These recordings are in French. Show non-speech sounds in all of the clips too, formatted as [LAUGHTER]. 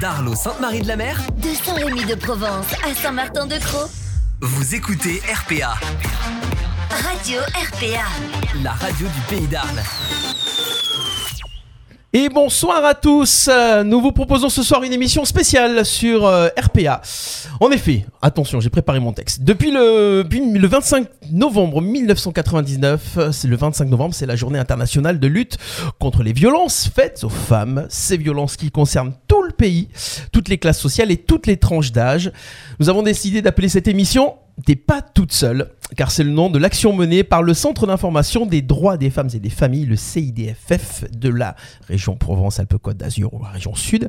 d'Arlo Sainte-Marie de la Mer, De Saint-Rémy de Provence à Saint-Martin-de-Croix. vous écoutez RPA, Radio RPA. la radio du pays d'Arles. Et bonsoir à tous. Nous vous proposons ce soir une émission spéciale sur euh, RPA. En effet, attention, j'ai préparé mon texte. Depuis le, depuis le 25 novembre 1999, euh, c'est le 25 novembre, c'est la journée internationale de lutte contre les violences faites aux femmes. Ces violences qui concernent tout le pays, toutes les classes sociales et toutes les tranches d'âge. Nous avons décidé d'appeler cette émission T'es pas toute seule, car c'est le nom de l'action menée par le Centre d'information des droits des femmes et des familles, le CIDFF, de la région Provence-Alpes-Côte d'Azur ou la région Sud,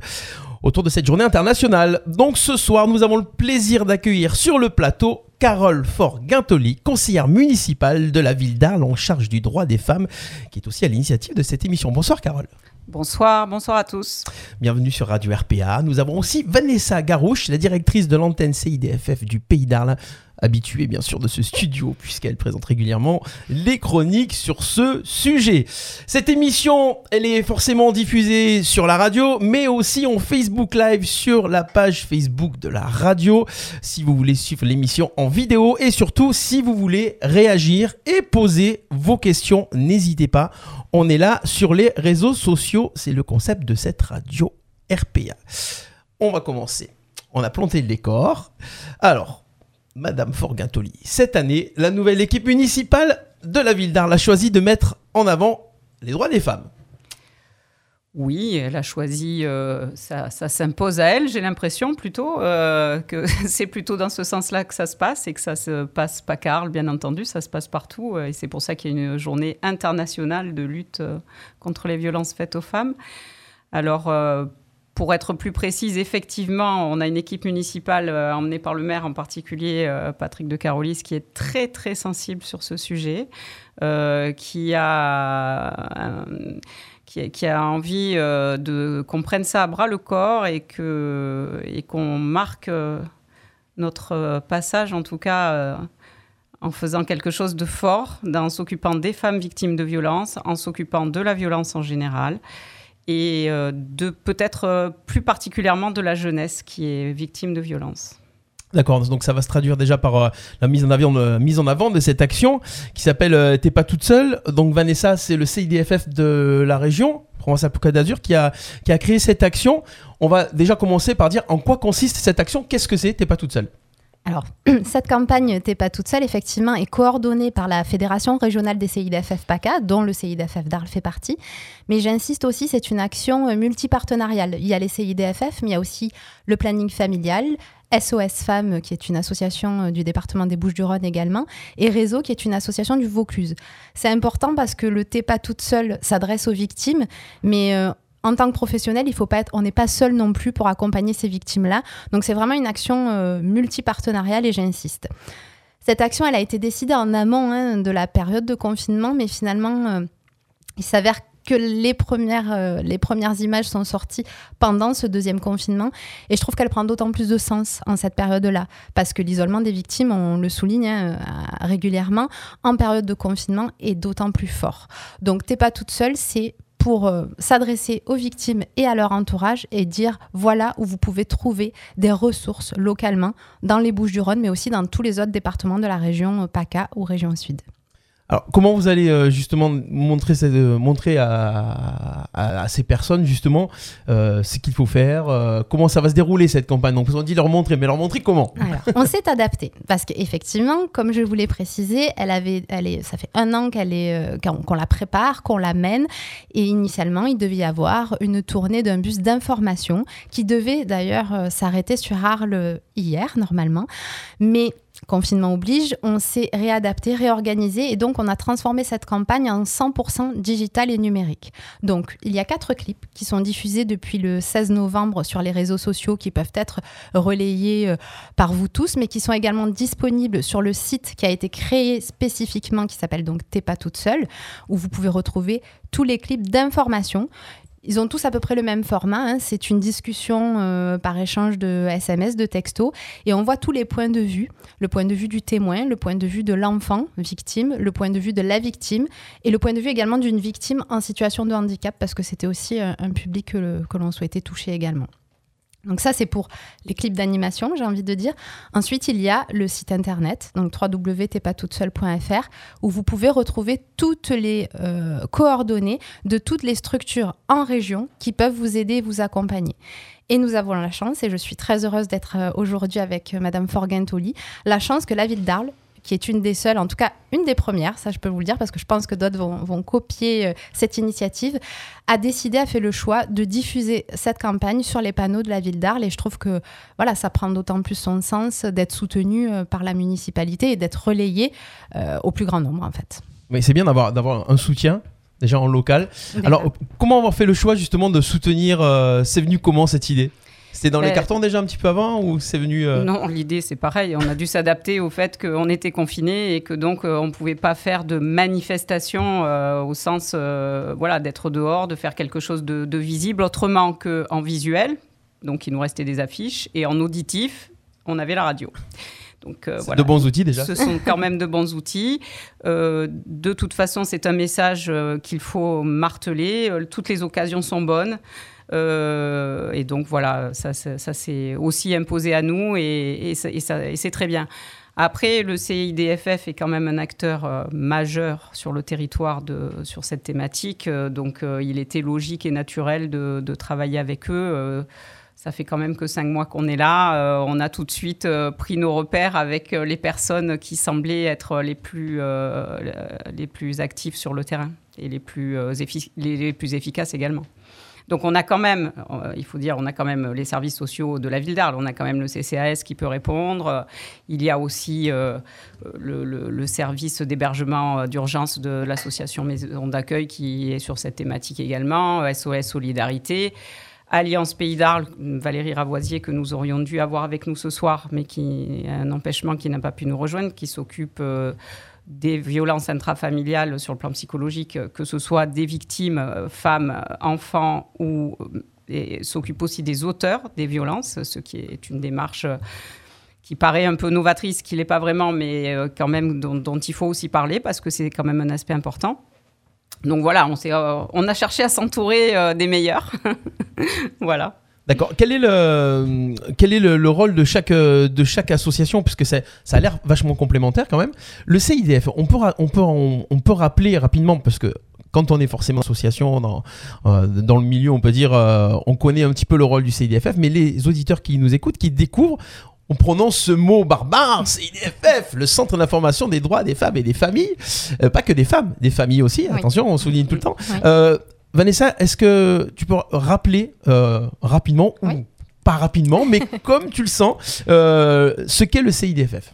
autour de cette journée internationale. Donc ce soir, nous avons le plaisir d'accueillir sur le plateau Carole Fort-Guintoli, conseillère municipale de la ville d'Arles en charge du droit des femmes, qui est aussi à l'initiative de cette émission. Bonsoir Carole. Bonsoir, bonsoir à tous. Bienvenue sur Radio RPA. Nous avons aussi Vanessa Garouche, la directrice de l'antenne CIDFF du Pays d'Arles, habituée bien sûr de ce studio puisqu'elle présente régulièrement les chroniques sur ce sujet. Cette émission, elle est forcément diffusée sur la radio, mais aussi en Facebook Live sur la page Facebook de la radio si vous voulez suivre l'émission en vidéo et surtout si vous voulez réagir et poser vos questions, n'hésitez pas. On est là sur les réseaux sociaux, c'est le concept de cette radio RPA. On va commencer. On a planté le décor. Alors, Madame Forgintoli, cette année, la nouvelle équipe municipale de la ville d'Arles a choisi de mettre en avant les droits des femmes. Oui, elle a choisi, euh, ça, s'impose à elle, j'ai l'impression plutôt, euh, que [LAUGHS] c'est plutôt dans ce sens-là que ça se passe et que ça se passe pas qu'à bien entendu, ça se passe partout. euh, Et c'est pour ça qu'il y a une journée internationale de lutte contre les violences faites aux femmes. Alors, pour être plus précise, effectivement, on a une équipe municipale euh, emmenée par le maire, en particulier euh, Patrick de Carolis, qui est très très sensible sur ce sujet, euh, qui a qui, a- envie qu'on prenne ça à bras le corps et que et qu'on marque notre passage, en tout cas. en faisant quelque chose de fort, en s'occupant des femmes victimes de violences, en s'occupant de la violence en général, et euh, peut-être euh, plus particulièrement de la jeunesse qui est victime de violences. D'accord, donc ça va se traduire déjà par euh, la mise en, avant, mise en avant de cette action qui s'appelle T'es pas toute seule. Donc Vanessa, c'est le CIDFF de la région, Provence-Alpes-Côte d'Azur, qui a, qui a créé cette action. On va déjà commencer par dire en quoi consiste cette action. Qu'est-ce que c'est T'es pas toute seule? Alors, [CLEARS THROAT] cette campagne T'es pas toute seule, effectivement, est coordonnée par la Fédération régionale des CIDFF PACA, dont le CIDFF d'Arles fait partie. Mais j'insiste aussi, c'est une action euh, multipartenariale. Il y a les CIDFF, mais il y a aussi le planning familial, SOS Femmes, qui est une association euh, du département des Bouches-du-Rhône également, et Réseau, qui est une association du Vaucluse. C'est important parce que le T'es pas toute seule s'adresse aux victimes, mais euh, en tant que professionnel, il faut pas être, on n'est pas seul non plus pour accompagner ces victimes-là. Donc c'est vraiment une action euh, multipartenariale et j'insiste. Cette action, elle a été décidée en amont hein, de la période de confinement, mais finalement, euh, il s'avère que les premières, euh, les premières images sont sorties pendant ce deuxième confinement. Et je trouve qu'elle prend d'autant plus de sens en cette période-là, parce que l'isolement des victimes, on le souligne hein, euh, régulièrement, en période de confinement est d'autant plus fort. Donc, t'es pas toute seule, c'est pour euh, s'adresser aux victimes et à leur entourage et dire voilà où vous pouvez trouver des ressources localement dans les Bouches-du-Rhône, mais aussi dans tous les autres départements de la région euh, PACA ou région Sud. Alors, comment vous allez euh, justement montrer, cette- euh, montrer à, ces personnes justement euh, ce qu'il faut faire Comment ça va se dérouler cette campagne? Donc, on dit leur montrer, mais leur montrer comment? Alors, on s'est adapté parce qu'effectivement, comme je vous l'ai précisé, elle avait, elle est, ça fait un an qu'elle est, qu'on la prépare, qu'on la mène, et initialement, il devait y avoir une tournée d'un bus d'information qui devait d'ailleurs s'arrêter sur Arles hier normalement, mais Confinement oblige, on s'est réadapté, réorganisé et donc on a transformé cette campagne en 100% digital et numérique. Donc il y a quatre clips qui sont diffusés depuis le 16 novembre sur les réseaux sociaux qui peuvent être relayés euh, par vous tous, mais qui sont également disponibles sur le site qui a été créé spécifiquement, qui s'appelle donc T'es pas toute seule, où vous pouvez retrouver tous les clips d'information. Ils ont tous à peu près le même format. hein. C'est une discussion euh, par échange de SMS, de textos, et on voit tous les points de vue. Le point de vue du témoin, le point de vue de l'enfant victime, le point de vue de la victime, et le point de vue également d'une victime en situation de handicap, parce que c'était aussi un, un public que l'on souhaitait toucher également. Donc ça, c'est pour les clips d'animation, j'ai envie de dire. Ensuite, il y a le site internet, donc où vous pouvez retrouver toutes les euh, coordonnées de toutes les structures en région qui peuvent vous aider vous accompagner. Et nous avons la chance, et je suis très heureuse d'être euh, aujourd'hui avec euh, Madame Forgentoli, la chance que la ville d'Arles qui est une des seules, en tout cas une des premières, ça je peux vous le dire parce que je pense que d'autres vont, copier euh, cette initiative, a décidé, a fait le choix de diffuser cette campagne sur les panneaux de la ville d'Arles et je trouve que voilà, ça prend d'autant plus son sens d'être soutenu euh, par la municipalité et d'être relayé euh, au plus grand nombre en fait. Mais c'est bien d'avoir d'avoir un soutien déjà en local. Alors comment avoir fait le choix justement de soutenir C'est venu comment cette idée? C'était dans les cartons déjà un petit peu avant ou c'est venu euh Non, l'idée c'est pareil. On a dû s'adapter au fait qu'on était confinés et que donc euh, on ne pouvait pas faire de manifestation euh, au sens voilà, d'être dehors, de faire quelque chose de, visible autrement qu'en visuel. Donc il nous restait des affiches et en auditif, on avait la radio. Donc, voilà. De bons outils déjà. Ce sont quand même de bons outils. de toute façon, c'est un message qu'il faut marteler. toutes les occasions sont bonnes. Euh, et donc voilà, ça, ça, s'est aussi imposé à nous et, c'est très bien. Après, le CIDFF est quand même un acteur euh, majeur sur le territoire sur cette thématique, euh, donc il était logique et naturel de, de travailler avec eux. ça fait quand même que cinq mois qu'on est là. on a tout de suite pris nos repères avec les personnes qui semblaient être les plus, les plus actives sur le terrain et les plus, les plus efficaces également. Donc on a quand même, euh, il faut dire, on a quand même les services sociaux de la ville d'Arles, on a quand même le CCAS qui peut répondre, il y a aussi euh, le, service d'hébergement d'urgence de l'association Maison d'accueil qui est sur cette thématique également, SOS Solidarité. Alliance Pays d'Arles, Valérie Ravoisier, que nous aurions dû avoir avec nous ce soir, mais qui a un empêchement qui n'a pas pu nous rejoindre, qui s'occupe euh, des violences intrafamiliales sur le plan psychologique, que ce soit des victimes, euh, femmes, enfants, ou euh, s'occupe aussi des auteurs des violences, ce qui est une démarche euh, qui paraît un peu novatrice, qui l'est pas vraiment, mais quand même dont, il faut aussi parler parce que c'est quand même un aspect important. Donc voilà, on, on a cherché à s'entourer des meilleurs. [LAUGHS] voilà. D'accord. Quel est le quel est le, rôle de chaque de chaque association? Puisque ça a l'air vachement complémentaire quand même. Le CIDF, on peut on peut on, peut rappeler rapidement parce que quand on est forcément association dans, euh, dans le milieu, on peut dire, euh, on connaît un petit peu le rôle du CIDFF, mais les auditeurs qui nous écoutent, qui découvrent, on prononce ce mot barbare, CIDFF, le Centre d'information des droits des femmes et des familles, euh, pas que des femmes, des familles aussi, attention, on souligne tout le temps. Vanessa, est-ce que tu peux rappeler euh, rapidement, ou pas rapidement, mais [LAUGHS] comme tu le sens, euh, ce qu'est le CIDFF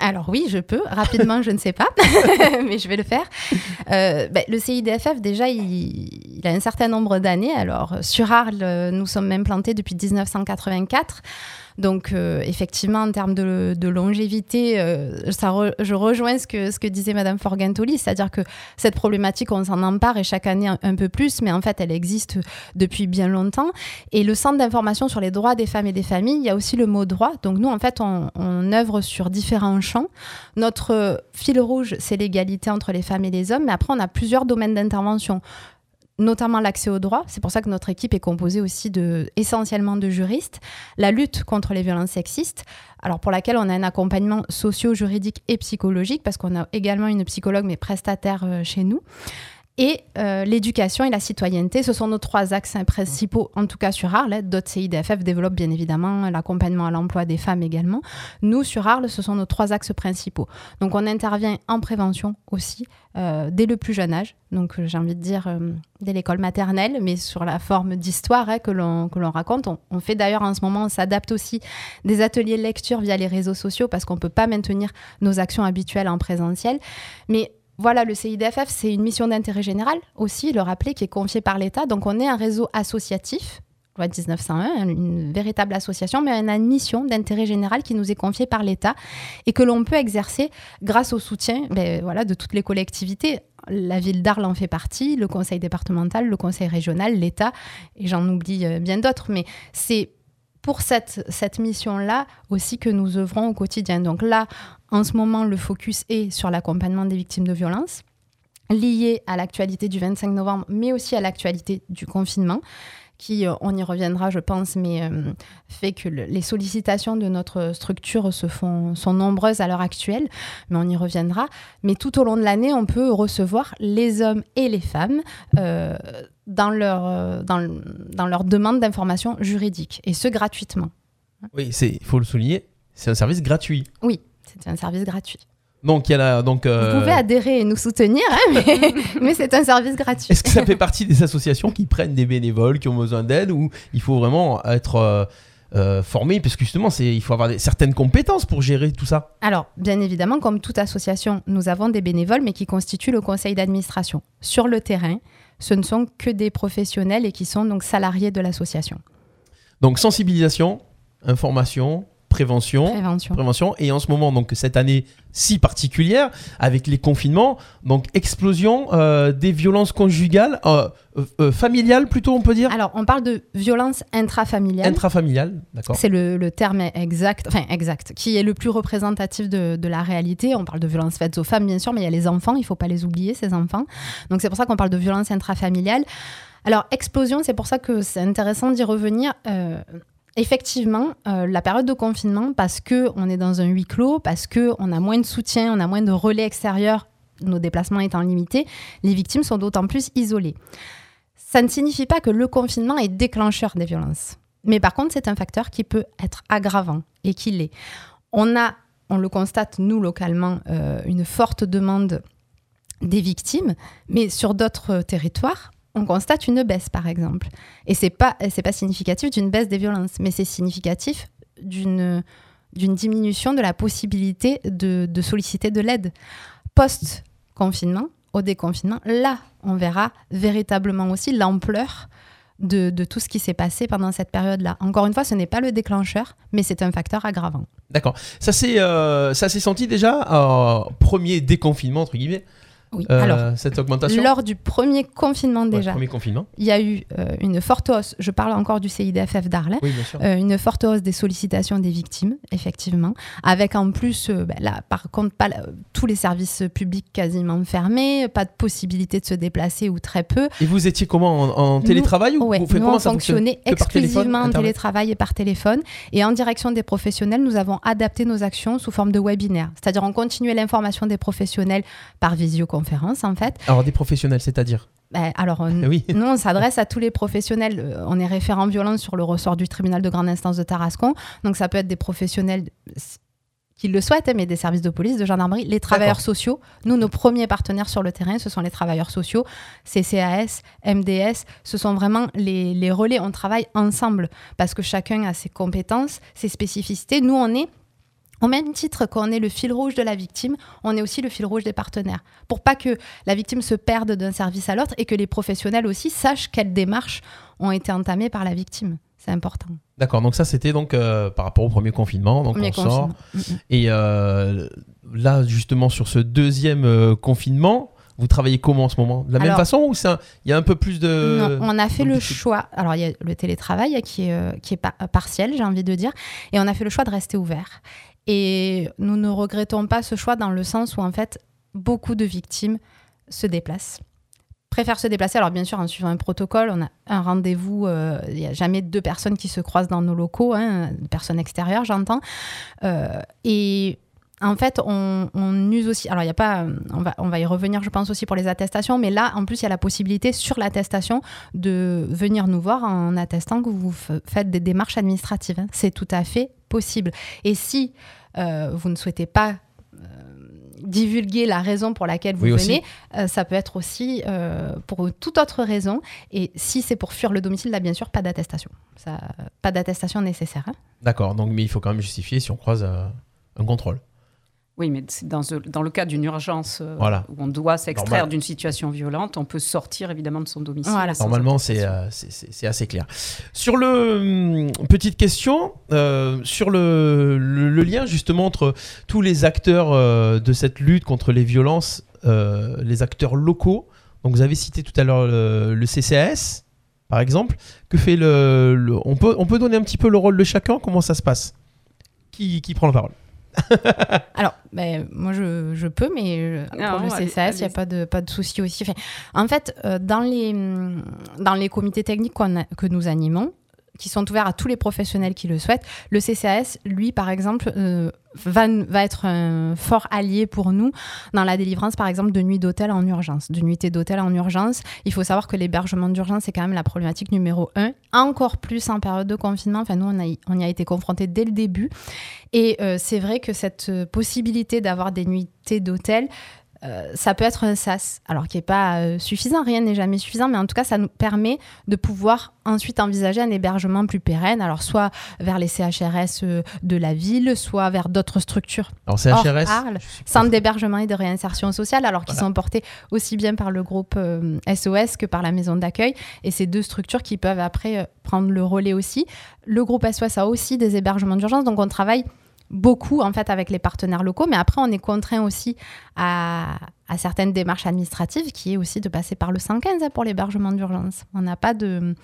alors oui, je peux. Rapidement, je ne sais pas, [LAUGHS] mais je vais le faire. Euh, ben, le CIDFF, déjà, il, a un certain nombre d'années. Alors, sur Arles, nous sommes même plantés depuis 1984. Donc, euh, effectivement, en termes de, longévité, euh, je rejoins ce que, disait Madame Forgentoli, c'est-à-dire que cette problématique, on s'en empare et chaque année un, peu plus, mais en fait, elle existe depuis bien longtemps. Et le Centre d'information sur les droits des femmes et des familles, il y a aussi le mot droit. Donc, nous, en fait, on, on œuvre sur différents champs. Notre fil rouge, c'est l'égalité entre les femmes et les hommes, mais après, on a plusieurs domaines d'intervention notamment l'accès au droit. C'est pour ça que notre équipe est composée aussi de, essentiellement de juristes. La lutte contre les violences sexistes, alors pour laquelle on a un accompagnement socio-juridique et psychologique, parce qu'on a également une psychologue, mais prestataire euh, chez nous. Et euh, l'éducation et la citoyenneté, ce sont nos trois axes principaux, en tout cas sur Arles. D'autres CIDFF développent bien évidemment l'accompagnement à l'emploi des femmes également. Nous, sur Arles, ce sont nos trois axes principaux. Donc on intervient en prévention aussi, euh, dès le plus jeune âge. Donc j'ai envie de dire euh, dès l'école maternelle, mais sur la forme d'histoire hein, que l'on raconte. On, on fait d'ailleurs en ce moment, on s'adapte aussi des ateliers de lecture via les réseaux sociaux parce qu'on ne peut pas maintenir nos actions habituelles en présentiel. Mais voilà, le CIDFF, c'est une mission d'intérêt général aussi, le rappeler, qui est confiée par l'État. Donc on est un réseau associatif, loi 1901, une véritable association, mais une mission d'intérêt général qui nous est confiée par l'État et que l'on peut exercer grâce au soutien ben, voilà, de toutes les collectivités. La ville d'Arles en fait partie, le conseil départemental, le conseil régional, l'État, et j'en oublie euh, bien d'autres, mais c'est pour cette, cette mission-là aussi que nous œuvrons au quotidien. Donc là, en ce moment, le focus est sur l'accompagnement des victimes de violences. liées à l'actualité du 25 novembre, mais aussi à l'actualité du confinement qui, euh, on y reviendra, je pense, mais euh, fait que le- les sollicitations de notre structure se font, sont nombreuses à l'heure actuelle, mais on y reviendra. Mais tout au long de l'année, on peut recevoir les hommes et les femmes euh, dans, leur, dans, le- dans leur demande d'informations juridiques, et ce gratuitement. Oui, il faut le souligner, c'est un service gratuit. Oui, c'est un service gratuit. Donc il y a la, donc. euh, Vous pouvez adhérer et nous soutenir, hein, mais, [LAUGHS] mais c'est un service gratuit. Est-ce que ça fait partie des associations qui prennent des bénévoles, qui ont besoin d'aide, ou il faut vraiment être euh, euh, formé, parce que justement, il faut avoir des- certaines compétences pour gérer tout ça. Alors, bien évidemment, comme toute association, nous avons des bénévoles, mais qui constituent le conseil d'administration. Sur le terrain, ce ne sont que des professionnels et qui sont donc salariés de l'association. Donc sensibilisation, information, prévention. Prévention. prévention et en ce moment donc cette année si particulière avec les confinements donc explosion euh, des violences conjugales euh, euh, familiales plutôt on peut dire? Alors, on parle de violence intrafamiliale. intrafamiliales d'accord C'est le, le terme exact, enfin exact, qui est le plus représentatif de, de la réalité. On parle de violences faites aux femmes, bien sûr, mais il y a les enfants, il ne faut pas les oublier, ces enfants. Donc c'est pour ça qu'on parle de violence intrafamiliale. Alors, explosion, c'est pour ça que c'est intéressant d'y revenir. Effectivement, euh, la période de confinement, parce qu'on est dans un huis clos, parce qu'on a moins de soutien, on a moins de relais extérieurs, nos déplacements étant limités, les victimes sont d'autant plus isolées. Ça ne signifie pas que le confinement est déclencheur des violences. Mais par contre, c'est un facteur qui peut être aggravant et qui l'est. On a, on le constate nous localement, euh, une forte demande des victimes, mais sur d'autres territoires, on constate une baisse, par exemple. Et c'est pas, c'est pas significatif d'une baisse des violences, mais c'est significatif d'une diminution de la possibilité de, de solliciter de l'aide. Post-confinement, au déconfinement, là, on verra véritablement aussi l'ampleur de, de tout ce qui s'est passé pendant cette période-là. Encore une fois, ce n'est pas le déclencheur, mais c'est un facteur aggravant. d'accord ça s'est euh, senti déjà euh, premier déconfinement entre guillemets? Oui. euh, Alors, cette augmentation lors du premier confinement Ouais, déjà, premier confinement il y a eu euh, une forte hausse, je parle encore du CIDFF d'Arles, oui Euh, une forte hausse des sollicitations des victimes, effectivement, avec en plus, euh, ben là, par contre, pas tous les services publics quasiment fermés, pas de possibilité de se déplacer ou très peu. et vous étiez comment en, en télétravail ou Ouais, vous faites nous, comment on ça fonctionnait exclusivement en télétravail et par téléphone. Et en direction des professionnels, nous avons adapté nos actions sous forme de webinaire. C'est-à-dire, on continuait l'information des professionnels par visioconférence, en fait. alors des professionnels c'est-à-dire Ben, alors, on- Eh oui nous, on s'adresse à tous les professionnels. Euh, On est référent violence sur le ressort du tribunal de grande instance de Tarascon. Donc, ça peut être des professionnels qui le souhaitent, hein, mais des services de police, de gendarmerie, les travailleurs sociaux. Nous, nos premiers partenaires sur le terrain, ce sont les travailleurs sociaux, CCAS, MDS. Ce sont vraiment les, les relais. On travaille ensemble parce que chacun a ses compétences, ses spécificités. Nous, on est au même titre qu'on est le fil rouge de la victime, on est aussi le fil rouge des partenaires. Pour pas que la victime se perde d'un service à l'autre et que les professionnels aussi sachent quelles démarches ont été entamées par la victime. C'est important. d'accord donc ça c'était donc euh, par rapport au premier confinement donc Premier on sort confinement. Mm, mm. Et euh, là, justement, sur ce deuxième euh, confinement, vous travaillez comment en ce moment? De la même façon ou il y a un peu plus de... Non, on a fait le choix. Alors, il y a le télétravail qui est, qui est pa- partiel, j'ai envie de dire. Et on a fait le choix de rester ouvert. Et nous ne regrettons pas ce choix dans le sens où, en fait, beaucoup de victimes se déplacent. Préfèrent se déplacer. Alors, bien sûr, en suivant un protocole, on a un rendez-vous. euh, Il n'y a jamais deux personnes qui se croisent dans nos locaux, hein, personnes extérieures, j'entends. Euh, et en fait, on, use aussi. Alors, il n'y a pas. On va, y revenir, je pense, aussi pour les attestations. Mais là, en plus, il y a la possibilité sur l'attestation de venir nous voir en attestant que vous faites des démarches administratives. hein. C'est tout à fait possible. Et si vous ne souhaitez pas euh, divulguer la raison pour laquelle vous Oui, venez, euh, ça peut être aussi euh, pour toute autre raison. Et si c'est pour fuir le domicile, là, bien sûr, pas d'attestation. Ça, pas d'attestation nécessaire. hein. D'accord, donc mais il faut quand même justifier si on croise euh, un contrôle. Oui, mais c'est dans, dans le cas d'une urgence euh, Voilà. où on doit s'extraire Normal. d'une situation violente, on peut sortir évidemment de son domicile. Voilà. Normalement, c'est euh, c'est- assez clair. Sur le... hum, Petite question, euh, sur le, le- le lien justement entre tous les acteurs euh, de cette lutte contre les violences, euh, les acteurs locaux. Donc vous avez cité tout à l'heure le, le CCAS, par exemple. Que fait le, le- on, peut, on peut donner un petit peu le rôle de chacun? Comment ça se passe? Qui, qui prend la parole? [LAUGHS] Alors, ben, moi je, je peux, mais euh, Non, pour le CCAS, il n'y a pas de, pas de souci aussi. Enfin, en fait, euh, dans, les, dans les comités techniques a- que nous animons, qui sont ouverts à tous les professionnels qui le souhaitent, le CCAS, lui, par exemple, euh, va, être un fort allié pour nous dans la délivrance, par exemple, de nuits d'hôtel en urgence, de nuitées d'hôtel en urgence. Il faut savoir que l'hébergement d'urgence, c'est quand même la problématique numéro un, encore plus en période de confinement. Enfin, nous, on, y- a été confrontés dès le début. Et euh, c'est vrai que cette euh, possibilité d'avoir des nuitées d'hôtel, euh, ça peut être un SAS, alors qui n'est pas euh, suffisant, rien n'est jamais suffisant, mais en tout cas, ça nous permet de pouvoir ensuite envisager un hébergement plus pérenne, alors soit vers les CHRS euh, de la ville, soit vers d'autres structures Alors c'est Hors HRS. Arles, Je suis pas- centres d'hébergement et de réinsertion sociale, alors qu'ils Voilà. sont portés aussi bien par le groupe SOS que par la maison d'accueil. Et ces deux structures qui peuvent après prendre le relais aussi. Le groupe SOS a aussi des hébergements d'urgence, donc on travaille beaucoup en fait avec les partenaires locaux, mais après on est contraint aussi à, certaines démarches administratives, qui est aussi de passer par le 115 hein, pour l'hébergement d'urgence. On n'a pas de,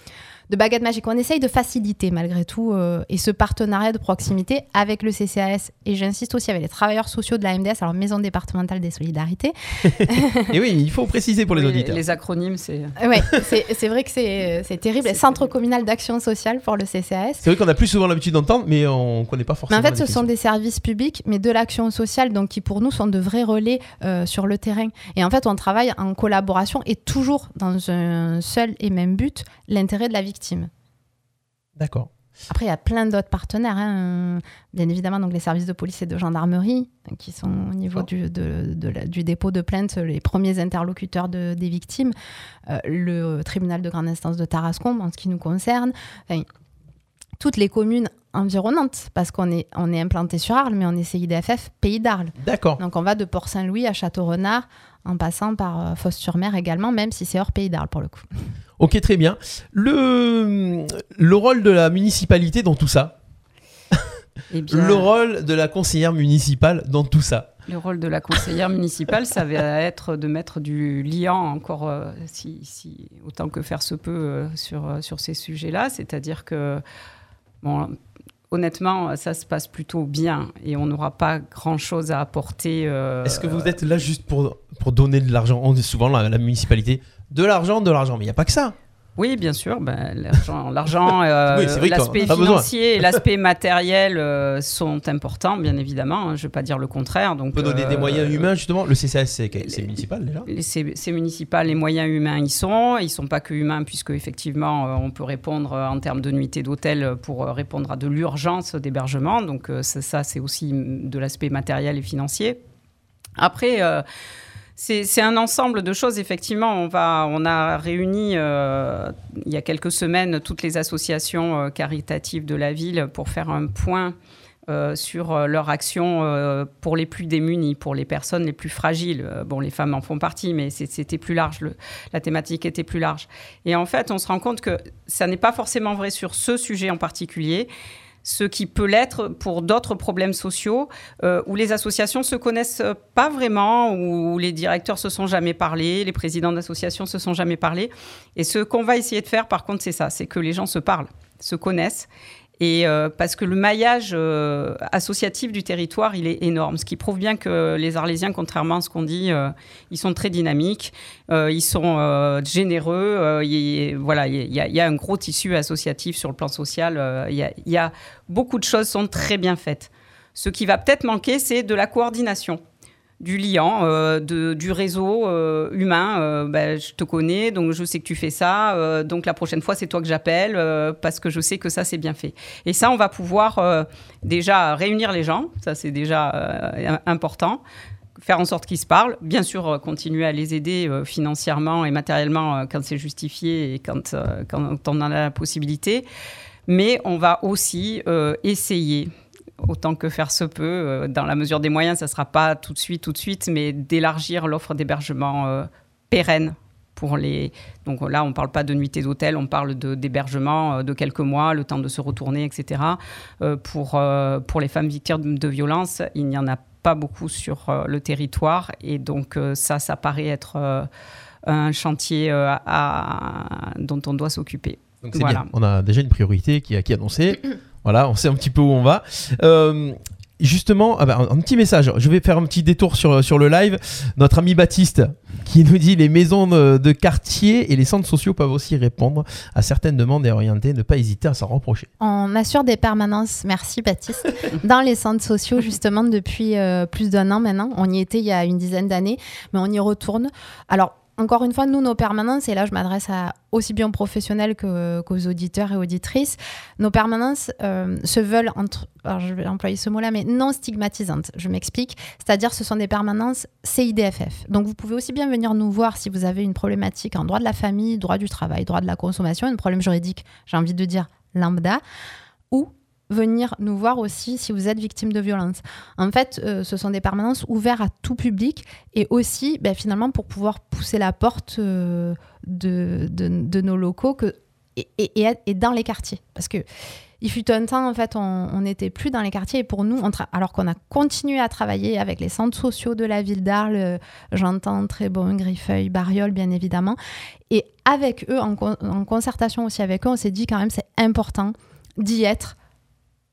de baguette magique. On essaye de faciliter malgré tout euh, et ce partenariat de proximité avec le CCAS et j'insiste aussi avec les travailleurs sociaux de la MDS, alors Maison départementale des solidarités. [LAUGHS] Et oui, il faut préciser pour les Oui, auditeurs. les acronymes, c'est. Oui, c'est c'est vrai que c'est c'est terrible. C'est Centre communal d'action sociale pour le CCAS. C'est vrai qu'on a plus souvent l'habitude d'entendre, mais on connaît pas Mais forcément. en fait, ce sont des services publics, mais de l'action sociale, donc qui pour nous sont de vrais relais euh, sur le terrain. Et en fait, on travaille en collaboration et toujours dans un seul et même but, l'intérêt de la victime. D'accord. Après, il y a plein d'autres partenaires, hein. bien évidemment, donc les services de police et de gendarmerie, qui sont au niveau du, de- de la- du dépôt de plainte les premiers interlocuteurs de- des victimes, Euh, le tribunal de grande instance de Tarascon, en ce qui nous concerne, Enfin, toutes les communes environnantes, parce qu'on est, on est implanté sur Arles, mais on est CIDFF Pays d'Arles. D'accord. Donc on va de Port-Saint-Louis à Château-Renard, en passant par euh, Fos-sur-Mer également, même si c'est hors Pays d'Arles pour le coup. Ok, très bien. Le, le rôle de la municipalité dans tout ça. Eh bien, Le rôle de la conseillère municipale dans tout ça. Le rôle de la conseillère municipale, ça va être de mettre du liant encore, euh, si, si- autant que faire se peut, euh, sur, euh, sur ces sujets-là. C'est-à-dire que, bon, honnêtement, ça se passe plutôt bien et on n'aura pas grand-chose à apporter. Est-ce que vous êtes là juste pour, pour donner de l'argent? On dit souvent la, la municipalité. De l'argent, de l'argent. Mais il n'y a pas que ça. Oui, bien sûr. Ben, l'argent, [LAUGHS] euh, Oui, l'aspect financier et [LAUGHS] l'aspect matériel euh, sont importants, bien évidemment. hein, Je ne vais pas dire le contraire. Donc, On peut donner des euh, moyens humains, justement. Le CCAS, c'est municipal déjà? C'est municipal, les moyens humains y sont. Ils sont pas que humains, puisque effectivement, on peut répondre en termes de nuitées d'hôtel pour répondre à de l'urgence d'hébergement. Donc ça, c'est aussi mm, de l'aspect matériel et financier. Après, c'est un ensemble de choses. Effectivement, on, a réuni euh, il y a quelques semaines toutes les associations euh, caritatives de la ville pour faire un point euh, sur leur action pour les plus démunis, pour les personnes les plus fragiles. Bon, les femmes en font partie, mais c'était plus large. la thématique était plus large. Et en fait, on se rend compte que ça n'est pas forcément vrai sur ce sujet en particulier. Ce qui peut l'être pour d'autres problèmes sociaux euh, où les associations se connaissent pas vraiment, où les directeurs se sont jamais parlé, les présidents d'associations se sont jamais parlé. Et ce qu'on va essayer de faire, par contre, c'est ça, c'est que les gens se parlent, se connaissent. Et euh, parce que le maillage euh, associatif du territoire, il est énorme. Ce qui prouve bien que les Arlésiens, contrairement à ce qu'on dit, euh, ils sont très dynamiques, ils sont généreux. il- voilà, il y, a- un gros tissu associatif sur le plan social. il y y a beaucoup de choses sont très bien faites. Ce qui va peut-être manquer, c'est de la coordination, du liant, euh, du réseau euh, humain. Ben, je te connais, donc je sais que tu fais ça. donc la prochaine fois, c'est toi que j'appelle parce que je sais que ça, c'est bien fait. Et ça, on va pouvoir déjà réunir les gens. Ça, c'est déjà important. Faire en sorte qu'ils se parlent. Bien sûr, continuer à les aider financièrement et matériellement quand c'est justifié et quand, quand on en a la possibilité. Mais on va aussi essayer autant que faire se peut, euh, dans la mesure des moyens, ça ne sera pas tout de suite, tout de suite, mais d'élargir l'offre d'hébergement euh, pérenne pour les. Donc là, on ne parle pas de nuitée d'hôtel, on parle d'hébergement euh, de quelques mois, le temps de se retourner, etc. Euh, pour, euh, pour les femmes victimes de violences, il n'y en a pas beaucoup sur le territoire, et donc ça, ça paraît être un chantier à- dont on doit s'occuper. Donc c'est Voilà. bien. On a déjà une priorité qui est annoncée. Voilà, on sait un petit peu où on va. Euh, justement, ah bah, un, petit message. Je vais faire un petit détour sur, sur le live. Notre ami Baptiste qui nous dit les maisons de, de quartier et les centres sociaux peuvent aussi répondre à certaines demandes et orienter. Ne pas hésiter à s'en reprocher. On assure des permanences, merci Baptiste, [LAUGHS] dans les centres sociaux justement depuis euh, plus d'un an maintenant. On y était il y a une dizaine d'années, mais on y retourne. Alors, encore une fois, nous, nos permanences, et là je m'adresse à aussi bien aux professionnels qu'aux auditeurs et auditrices, nos permanences euh, se veulent, entre, alors je vais employer ce mot-là, mais non stigmatisantes. Je m'explique. C'est-à-dire ce sont des permanences CIDFF. Donc vous pouvez aussi bien venir nous voir si vous avez une problématique en droit de la famille, droit du travail, droit de la consommation, un problème juridique, j'ai envie de dire lambda, ou venir nous voir aussi si vous êtes victime de violence. En fait, euh, ce sont des permanences ouvertes à tout public et aussi, ben, finalement, pour pouvoir pousser la porte euh, de, nos locaux et, dans les quartiers. Parce que il fut un temps, en fait, on n'était plus dans les quartiers et pour nous, alors qu'on a continué à travailler avec les centres sociaux de la ville d'Arles, euh, j'entends Trébon, Griffeuil, Bariol, bien évidemment, et avec eux, en, en concertation aussi avec eux, on s'est dit quand même c'est important d'y être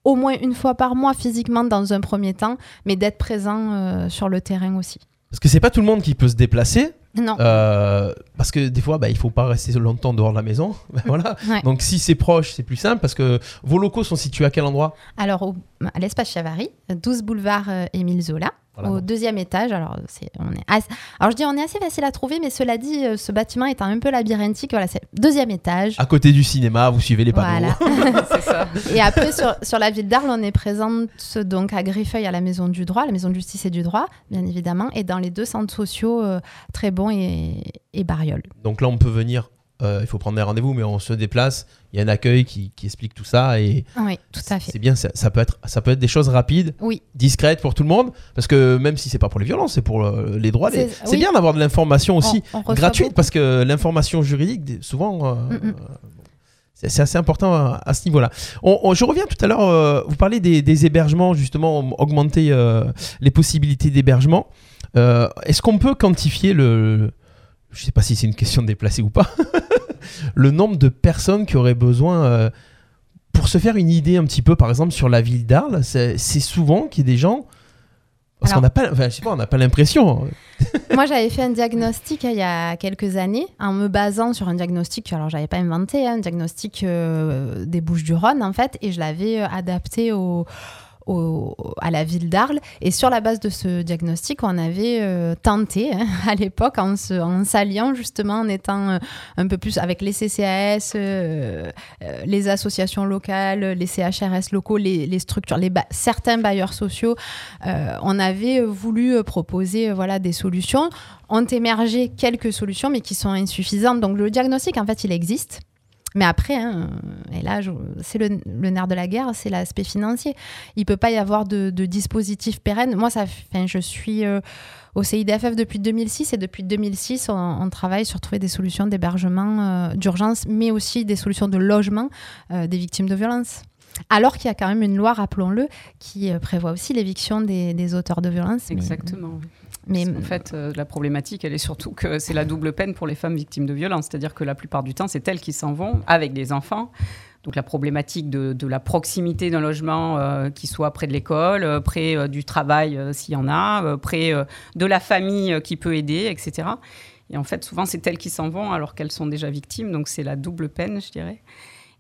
au moins une fois par mois physiquement dans un premier temps, mais d'être présent euh, sur le terrain aussi. Parce que c'est pas tout le monde qui peut se déplacer. Non. euh, parce que des fois, bah, il faut pas rester longtemps dehors de la maison. [LAUGHS] Ben voilà. Ouais. Donc si c'est proche, c'est plus simple parce que vos locaux sont situés à quel endroit? Alors, au- à l'espace Chavary, 12 boulevard euh, Émile Zola, Voilà, au deuxième étage. Alors, c'est, on est assez- alors, je dis on est assez facile à trouver, mais cela dit, euh, ce bâtiment étant un peu labyrinthique, voilà, c'est deuxième étage. À côté du cinéma, vous suivez les panneaux. Voilà. [LAUGHS] C'est ça. Et après, sur, sur la ville d'Arles, on est présente donc à Griffeuil, à la Maison du Droit, la Maison de Justice et du Droit, bien évidemment, et dans les deux centres sociaux, euh, Trébon et, et Bariol. Donc là, on peut venir. Euh, il faut prendre des rendez-vous, mais on se déplace. Il y a un accueil qui, qui explique tout ça et Oui, tout à fait. c'est bien. Ça, ça peut être, ça peut être des choses rapides, Oui, discrètes pour tout le monde, parce que même si c'est pas pour les violences, c'est pour euh, les droits. C'est- oui. bien d'avoir de l'information aussi On- on reçoit gratuite, beaucoup. parce que l'information juridique, souvent. euh, Mm, mm. c'est assez important à, à ce niveau-là. Je reviens tout à l'heure, euh, vous parlez des, des hébergements, justement, augmenter les possibilités d'hébergement. Est-ce qu'on peut quantifier le... Je sais pas si c'est une question déplacée ou pas. [LAUGHS] le nombre de personnes qui auraient besoin... euh, pour se faire une idée un petit peu, par exemple, sur la ville d'Arles, c'est souvent qu'il y ait des gens... Parce qu'on n'a pas, enfin, je sais pas, on n'a pas l'impression. [LAUGHS] Moi, j'avais fait un diagnostic hein, il y a quelques années en me basant sur un diagnostic, alors j'avais pas inventé, hein, un diagnostic euh, des Bouches-du-Rhône en fait, et je l'avais euh, adapté au, à la ville d'Arles. Et sur la base de ce diagnostic, on avait euh, tenté hein, [LAUGHS] à l'époque, en, s'alliant justement, en étant euh, un peu plus avec les CCAS, euh, les associations locales, les CHRS locaux, les, structures, certains bailleurs sociaux, on avait voulu proposer voilà, des solutions. Ont émergé quelques solutions, mais qui sont insuffisantes. Donc le diagnostic, en fait, il existe. Mais après, hein, et là, c'est le, nerf de la guerre, c'est l'aspect financier. Il peut pas y avoir de, dispositif pérenne. Moi, ça, je suis euh, au CIDFF depuis 2006 et depuis 2006, on, travaille sur trouver des solutions d'hébergement euh, d'urgence, mais aussi des solutions de logement euh, des victimes de violences. Alors qu'il y a quand même une loi, rappelons-le, qui prévoit aussi l'éviction des, auteurs de violences. Exactement. En fait, euh, la problématique, elle est surtout que c'est la double peine pour les femmes victimes de violences. C'est-à-dire que la plupart du temps, c'est elles qui s'en vont avec des enfants. Donc la problématique de, de la proximité d'un logement euh, qui soit près de l'école, euh, près euh, du travail s'il y en a, près de la famille qui peut aider, etc. Et en fait, souvent, c'est elles qui s'en vont alors qu'elles sont déjà victimes. Donc c'est la double peine, je dirais.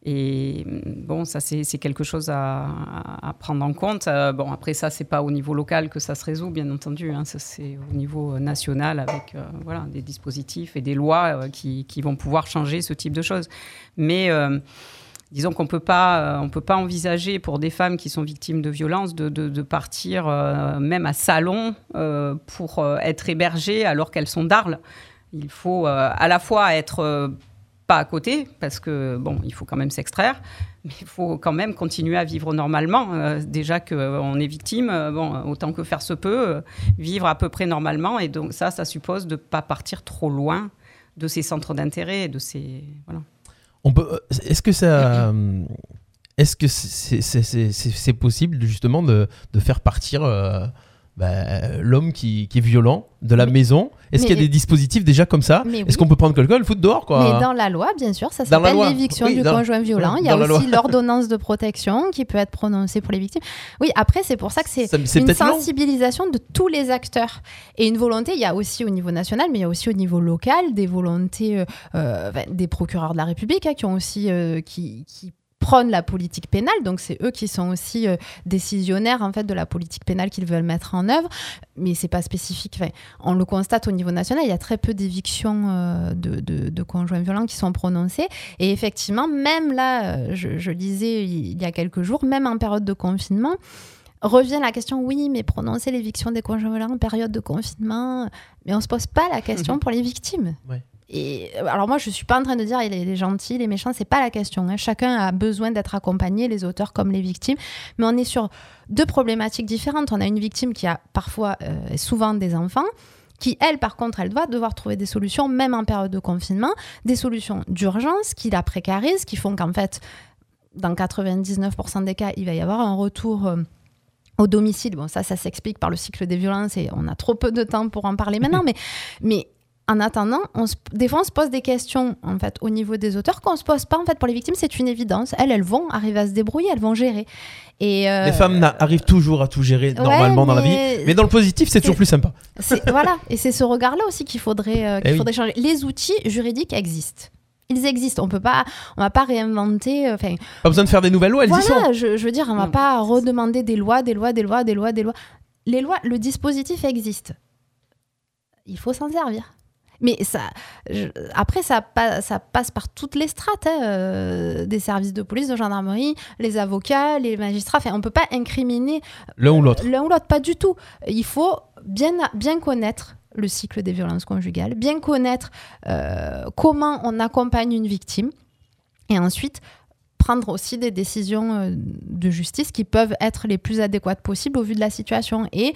Et mm, bon, ça, c'est quelque chose à, prendre en compte. Euh, bon, après, ça, c'est pas au niveau local que ça se résout, bien entendu. hein. C'est au niveau euh, national avec euh, voilà, des dispositifs et des lois qui, vont pouvoir changer ce type de choses. Mais disons qu'on on peut pas envisager pour des femmes qui sont victimes de violences de, partir même à Salon pour être hébergées alors qu'elles sont d'Arles. Il faut à la fois être pas à côté, parce que bon, il faut quand même s'extraire, mais il faut quand même continuer à vivre normalement. Euh, déjà qu'on est victime, euh, bon, autant que faire se peut, euh, vivre à peu près normalement. Et donc ça, ça suppose de pas partir trop loin de ces centres d'intérêt, de ces voilà. On peut. euh, Est-ce que ça. euh, Est-ce que c'est possible justement de, de faire partir euh, bah, l'homme qui, qui est violent de la Mais- maison Est-ce qu'il y a des dispositifs déjà comme ça Est-ce oui. qu'on peut prendre quelqu'un et le foutre dehors quoi Mais dans la loi, bien sûr, ça s'appelle l'éviction Oui, du dans- conjoint violent. Il y a aussi [LAUGHS] l'ordonnance de protection qui peut être prononcée pour les victimes. Oui, après, c'est pour ça que c'est une long. sensibilisation de tous les acteurs et une volonté. Il y a aussi au niveau national, mais il y a aussi au niveau local des volontés euh, euh, des procureurs de la République hein, qui ont aussi euh, qui, qui prônent la politique pénale. Donc c'est eux qui sont aussi euh, décisionnaires en fait de la politique pénale qu'ils veulent mettre en œuvre. Mais c'est pas spécifique. Enfin, on le constate au niveau national. Il y a très peu d'évictions euh, de, de- de conjoints violents qui sont prononcées. Et effectivement, même là, euh, je, je lisais il y a quelques jours, même en période de confinement revient la question, oui, mais prononcer l'éviction des conjoints violents en période de confinement, mais on se pose pas la question [LAUGHS] pour les victimes. Ouais. Et euh, alors moi, je suis pas en train de dire il est, il est gentil, méchants, c'est pas la question. hein. Chacun a besoin d'être accompagné, les auteurs comme les victimes, mais on est sur deux problématiques différentes. On a une victime qui a parfois, euh, souvent des enfants qui, elle, par contre, elle doit devoir trouver des solutions, même en période de confinement, des solutions d'urgence qui la précarisent, qui font qu'en fait, dans 99% des cas, il va y avoir un retour euh, au domicile. Bon, ça, ça s'explique par le cycle des violences et on a trop peu de temps pour en parler maintenant. [LAUGHS] mais, mais en attendant, on se- des fois, on se pose des questions en fait au niveau des auteurs qu'on se pose pas en fait pour les victimes. C'est une évidence. Elles, elles vont arriver à se débrouiller, elles vont gérer. Et euh, Les femmes arrivent toujours à tout gérer ouais, normalement dans la vie. mais- dans le positif, c'est toujours plus sympa. voilà, et c'est ce regard-là aussi qu'il faudrait, euh, qu'il Eh oui. faudrait changer. Les outils juridiques existent. Ils existent. On peut pas, on va pas réinventer. euh, Enfin, Pas besoin de faire des nouvelles lois, elles y sont. voilà, je, je veux dire, on va Mm. pas redemander des lois, des lois, des lois, des lois, des lois. Les lois, le dispositif existe. Il faut s'en servir. Mais ça, je- après, ça, pa- ça passe par toutes les strates hein, euh, des services de police, de gendarmerie, les avocats, les magistrats. Enfin, on peut pas incriminer L'un ou l'autre. l'un ou l'autre, pas du tout. Il faut bien, bien connaître le cycle des violences conjugales, bien connaître euh, comment on accompagne une victime et ensuite prendre aussi des décisions euh, de justice qui peuvent être les plus adéquates possibles au vu de la situation et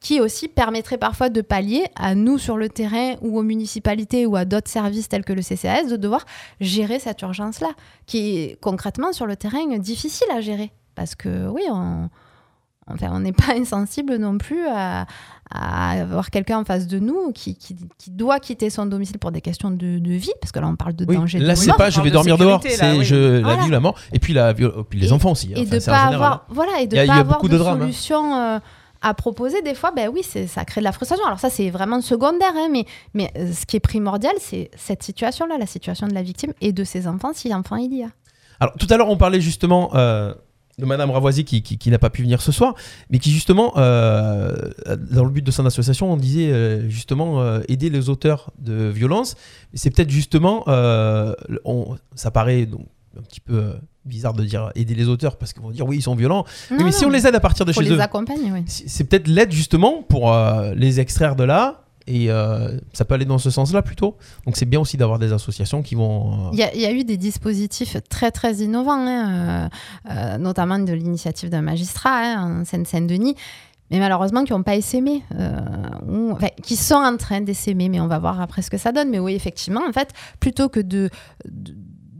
qui aussi permettraient parfois de pallier à nous sur le terrain ou aux municipalités ou à d'autres services tels que le CCAS de devoir gérer cette urgence-là, qui est concrètement sur le terrain difficile à gérer. Parce que oui, on, Enfin, on n'est pas [LAUGHS] insensible non plus à, à avoir quelqu'un en face de nous qui, qui- qui doit quitter son domicile pour des questions de, de vie, parce que là on parle de Oui, danger là de c'est pas je vais de dormir dehors, sécurité, c'est oui. je la vie ou la mort. Et puis, la, puis les Et- enfants aussi. hein. et Enfin, de pas général, avoir voilà et de Il y a- il y pas a avoir beaucoup de, de drames, hein. solution euh, à proposer des fois ben oui ça crée de la frustration alors ça c'est vraiment secondaire hein, mais mais euh, ce qui est primordial c'est cette situation là la situation de la victime et de ses enfants si enfant il y a Alors tout à l'heure on parlait justement euh, de Madame Ravoisier qui, qui- qui n'a pas pu venir ce soir, mais qui justement, euh, dans le but de son association, on disait euh, justement euh, aider les auteurs de violences. C'est peut-être justement, on- ça paraît donc un petit peu bizarre de dire aider les auteurs parce qu'ils vont dire oui ils sont violents. Non, mais si on les aide à partir de chez les eux, c'est peut-être l'aide justement pour les extraire de là. Et euh, ça peut aller dans ce sens-là plutôt. Donc c'est bien aussi d'avoir des associations qui vont. euh, Il y, a, eu des dispositifs très très innovants, hein, euh, notamment de l'initiative d'un magistrat hein, en Seine-Saint-Denis, mais malheureusement qui n'ont pas essaimé, euh, ou- qui sont en train d'essaimer, mais on va voir après ce que ça donne. Mais oui, effectivement, en fait, plutôt que de,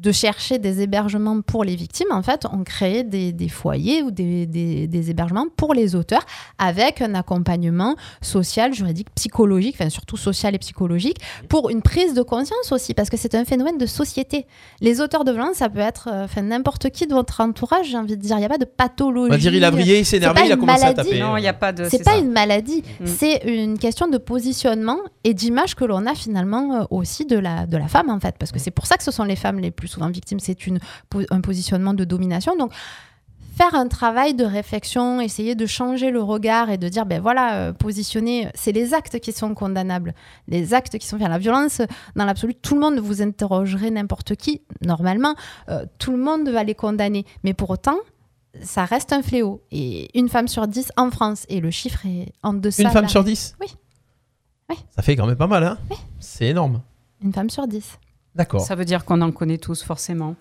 de chercher des hébergements pour les victimes, en fait, on crée des, des foyers ou des, des- des hébergements pour les auteurs avec un accompagnement social, juridique, psychologique, enfin surtout social et psychologique, pour une prise de conscience aussi, parce que c'est un phénomène de société. Les auteurs de violence, ça peut être euh, enfin, n'importe qui de votre entourage, j'ai envie de dire. Il n'y a pas de pathologie. On va dire il a brillé, il s'est énervé, il a commencé à maladie. taper. Non, il n'y a pas de. C'est pas ça. une maladie, Mm. c'est une question de positionnement et d'image que l'on a finalement euh, aussi de la, de la femme en fait, parce que c'est pour ça que ce sont les femmes les plus souvent victimes, c'est une, un positionnement de domination. Donc faire un travail de réflexion, essayer de changer le regard et de dire, ben voilà, euh, positionner, c'est les actes qui sont condamnables. Les actes qui sont faits. La violence, dans l'absolu, tout le monde vous interrogerait n'importe qui, normalement, euh, tout le monde va les condamner. Mais pour autant, ça reste un fléau. Et une femme sur dix en France, et le chiffre est en deçà. Une femme sur dix? Oui. Oui. Ça fait quand même pas mal, hein? C'est énorme. Une femme sur dix. D'accord. Ça veut dire qu'on en connaît tous forcément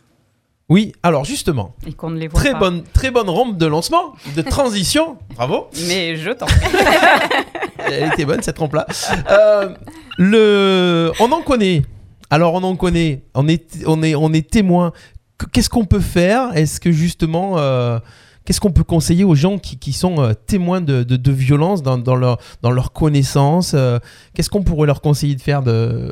Oui, alors justement, et qu'on ne les voit très pas. bonne, très bonne rampe de lancement, de transition. [LAUGHS] Bravo. Mais je t'en. [LAUGHS] Elle était bonne cette rampe-là. Euh, le, on en connaît. Alors on en connaît. On est, on est, on est témoin. Que- Qu'est-ce qu'on peut faire? Est-ce que justement, euh, qu'est-ce qu'on peut conseiller aux gens qui, qui sont euh, témoins de, de, de violence dans, dans, leur, dans leur connaissance Qu'est-ce qu'on pourrait leur conseiller de faire de...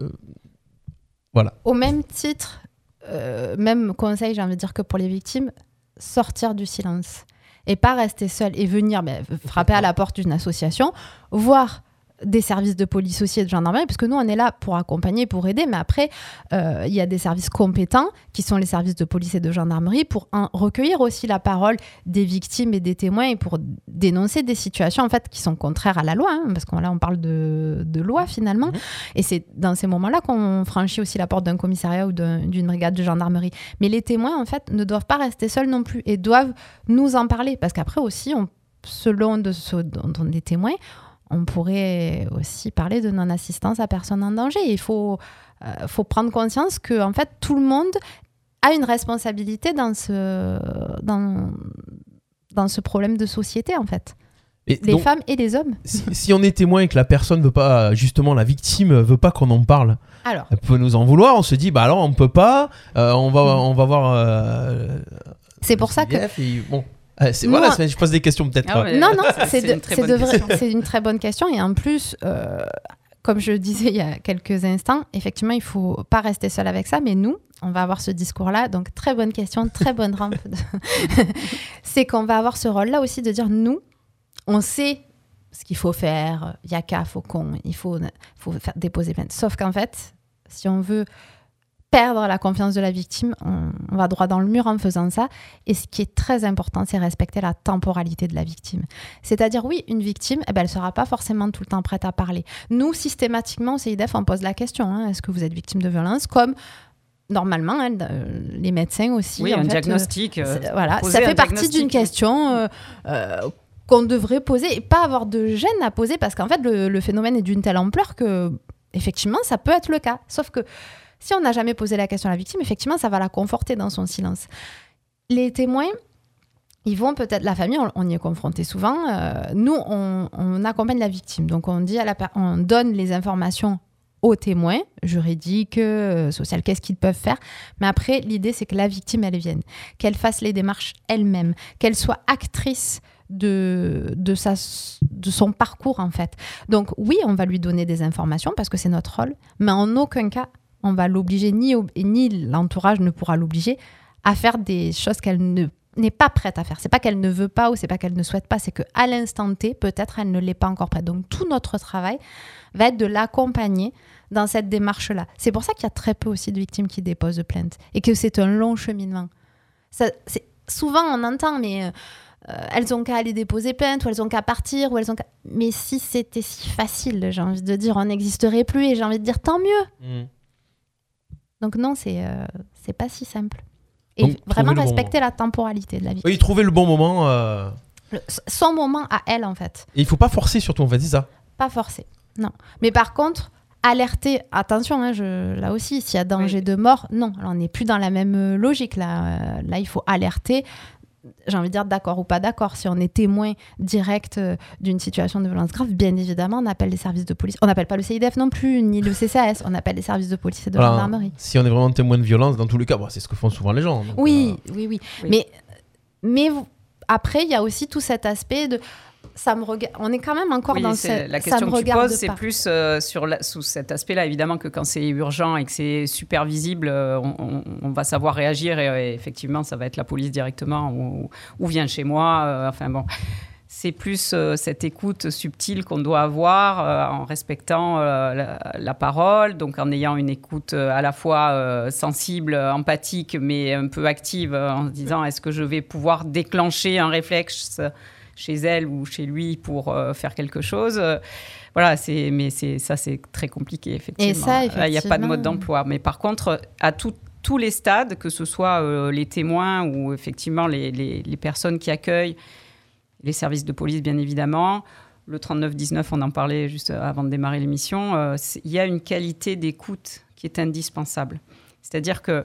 Au même titre, euh, même conseil, j'ai envie de dire que pour les victimes, sortir du silence. Et pas rester seul et venir ben, frapper à la porte d'une association, voir des services de police aussi et de gendarmerie, parce que nous, on est là pour accompagner, pour aider, mais après, euh, il y a des services compétents, qui sont les services de police et de gendarmerie, pour un, recueillir aussi la parole des victimes et des témoins, et pour dénoncer des situations, en fait, qui sont contraires à la loi, hein, parce qu'on là, on parle de, de loi, finalement, Mhm. et c'est dans ces moments-là qu'on franchit aussi la porte d'un commissariat ou d'un- d'une brigade de gendarmerie. Mais les témoins, en fait, ne doivent pas rester seuls non plus, et doivent nous en parler, parce qu'après aussi, on, selon de ce dont on est témoin, on pourrait aussi parler de non-assistance à personne en danger. Il faut, euh, faut prendre conscience que en fait, tout le monde a une responsabilité dans ce, dans, dans ce problème de société, en fait. Et Les donc, femmes et les hommes. si, si on est témoin et que la personne veut pas, justement, la victime veut pas qu'on en parle, Alors, elle peut nous en vouloir. On se dit, bah alors on peut pas, euh, on, va, on va voir. euh, c'est pour ça que CDF et bon. Euh, c'est- voilà, c'est- je pose des questions peut-être. Ah ouais. Non, non, C'est une de- très c'est bonne de vrai- question. c'est une très bonne question. Et en plus, euh, comme je le disais il y a quelques instants, effectivement, il faut pas rester seul avec ça. Mais nous, on va avoir ce discours-là. Donc, très bonne question, très bonne rampe. de- [LAUGHS] c'est qu'on va avoir ce rôle-là aussi de dire nous, on sait ce qu'il faut faire. Il y a qu'à, faut qu'on, il faut, faut faire déposer plainte. Sauf qu'en fait, si on veut perdre la confiance de la victime, on, on va droit dans le mur en faisant ça. Et ce qui est très important, c'est respecter la temporalité de la victime. C'est-à-dire, oui, une victime, eh ben, elle ne sera pas forcément tout le temps prête à parler. Nous, systématiquement, au CIDEF, on pose la question hein, est-ce que vous êtes victime de violence Comme normalement, hein, euh, les médecins aussi. Oui, en un fait, euh, diagnostic. euh, voilà, ça fait partie d'une question euh, euh, qu'on devrait poser et pas avoir de gêne à poser parce qu'en fait, le, le phénomène est d'une telle ampleur que, effectivement, ça peut être le cas. Sauf que si on n'a jamais posé la question à la victime, effectivement, ça va la conforter dans son silence. Les témoins, ils vont peut-être, la famille, on, y est confronté souvent. euh, nous, on, accompagne la victime. Donc, on, dit à la, on donne les informations aux témoins, juridiques, euh, sociales, qu'est-ce qu'ils peuvent faire. Mais après, l'idée, c'est que la victime, elle vienne, qu'elle fasse les démarches elle-même, qu'elle soit actrice de, de, sa, de son parcours, en fait. Donc, oui, on va lui donner des informations parce que c'est notre rôle, mais en aucun cas, on va l'obliger, ni, ni l'entourage ne pourra l'obliger à faire des choses qu'elle ne n'est pas prête à faire. C'est pas qu'elle ne veut pas ou c'est pas qu'elle ne souhaite pas, c'est que à l'instant T, peut-être elle ne l'est pas encore prête. Donc tout notre travail va être de l'accompagner dans cette démarche-là. C'est pour ça qu'il y a très peu aussi de victimes qui déposent de plainte et que c'est un long cheminement. Ça, souvent on entend, mais euh, euh, elles ont qu'à aller déposer plainte ou elles ont qu'à partir ou elles ont. Mais si c'était si facile, j'ai envie de dire, on n'existerait plus et j'ai envie de dire tant mieux. Mm. Donc non, c'est euh, c'est pas si simple. Et Donc, vraiment bon respecter la temporalité de la vie. Oui, trouver le bon moment. euh, Le- son moment à elle, en fait. Et il faut pas forcer surtout, en fait, c'est ça. Pas forcé. Non. Mais par contre, alerter, attention, hein, je, là aussi, s'il y a danger Oui. de mort, non, là, on n'est plus dans la même euh, logique. Là, Euh, là il faut alerter. J'ai envie de dire d'accord ou pas d'accord. Si on est témoin direct euh, d'une situation de violence grave, bien évidemment, on appelle les services de police. On n'appelle pas le CIDF non plus, ni le CCAS. On appelle les services de police et de Voilà. gendarmerie. Si on est vraiment témoin de violence, dans tous les cas, bon, c'est ce que font souvent les gens. donc, Oui, oui, oui, Oui. Mais, mais après, il y a aussi tout cet aspect de. Ça me. On est quand même encore Oui, dans cette. la ça question me que tu poses, c'est plus euh, sur la- sous cet aspect-là. Évidemment que quand c'est urgent et que c'est super visible, euh, on, va savoir réagir et, et effectivement, ça va être la police directement ou, ou vient chez moi. euh, enfin bon. C'est plus cette écoute subtile qu'on doit avoir en respectant la, la parole, donc en ayant une écoute à la fois sensible, empathique, mais un peu active, en se disant est-ce que je vais pouvoir déclencher un réflexe chez elle ou chez lui pour euh, faire quelque chose. Euh, voilà, c'est mais c'est ça c'est très compliqué effectivement. ça, Là, il n'y a pas de mode d'emploi, mais par contre à tout- tous les stades, que ce soit euh, les témoins ou effectivement les, les- les personnes qui accueillent, les services de police bien évidemment, le 39-19, on en parlait juste avant de démarrer l'émission, euh, il y a une qualité d'écoute qui est indispensable. C'est-à-dire que euh,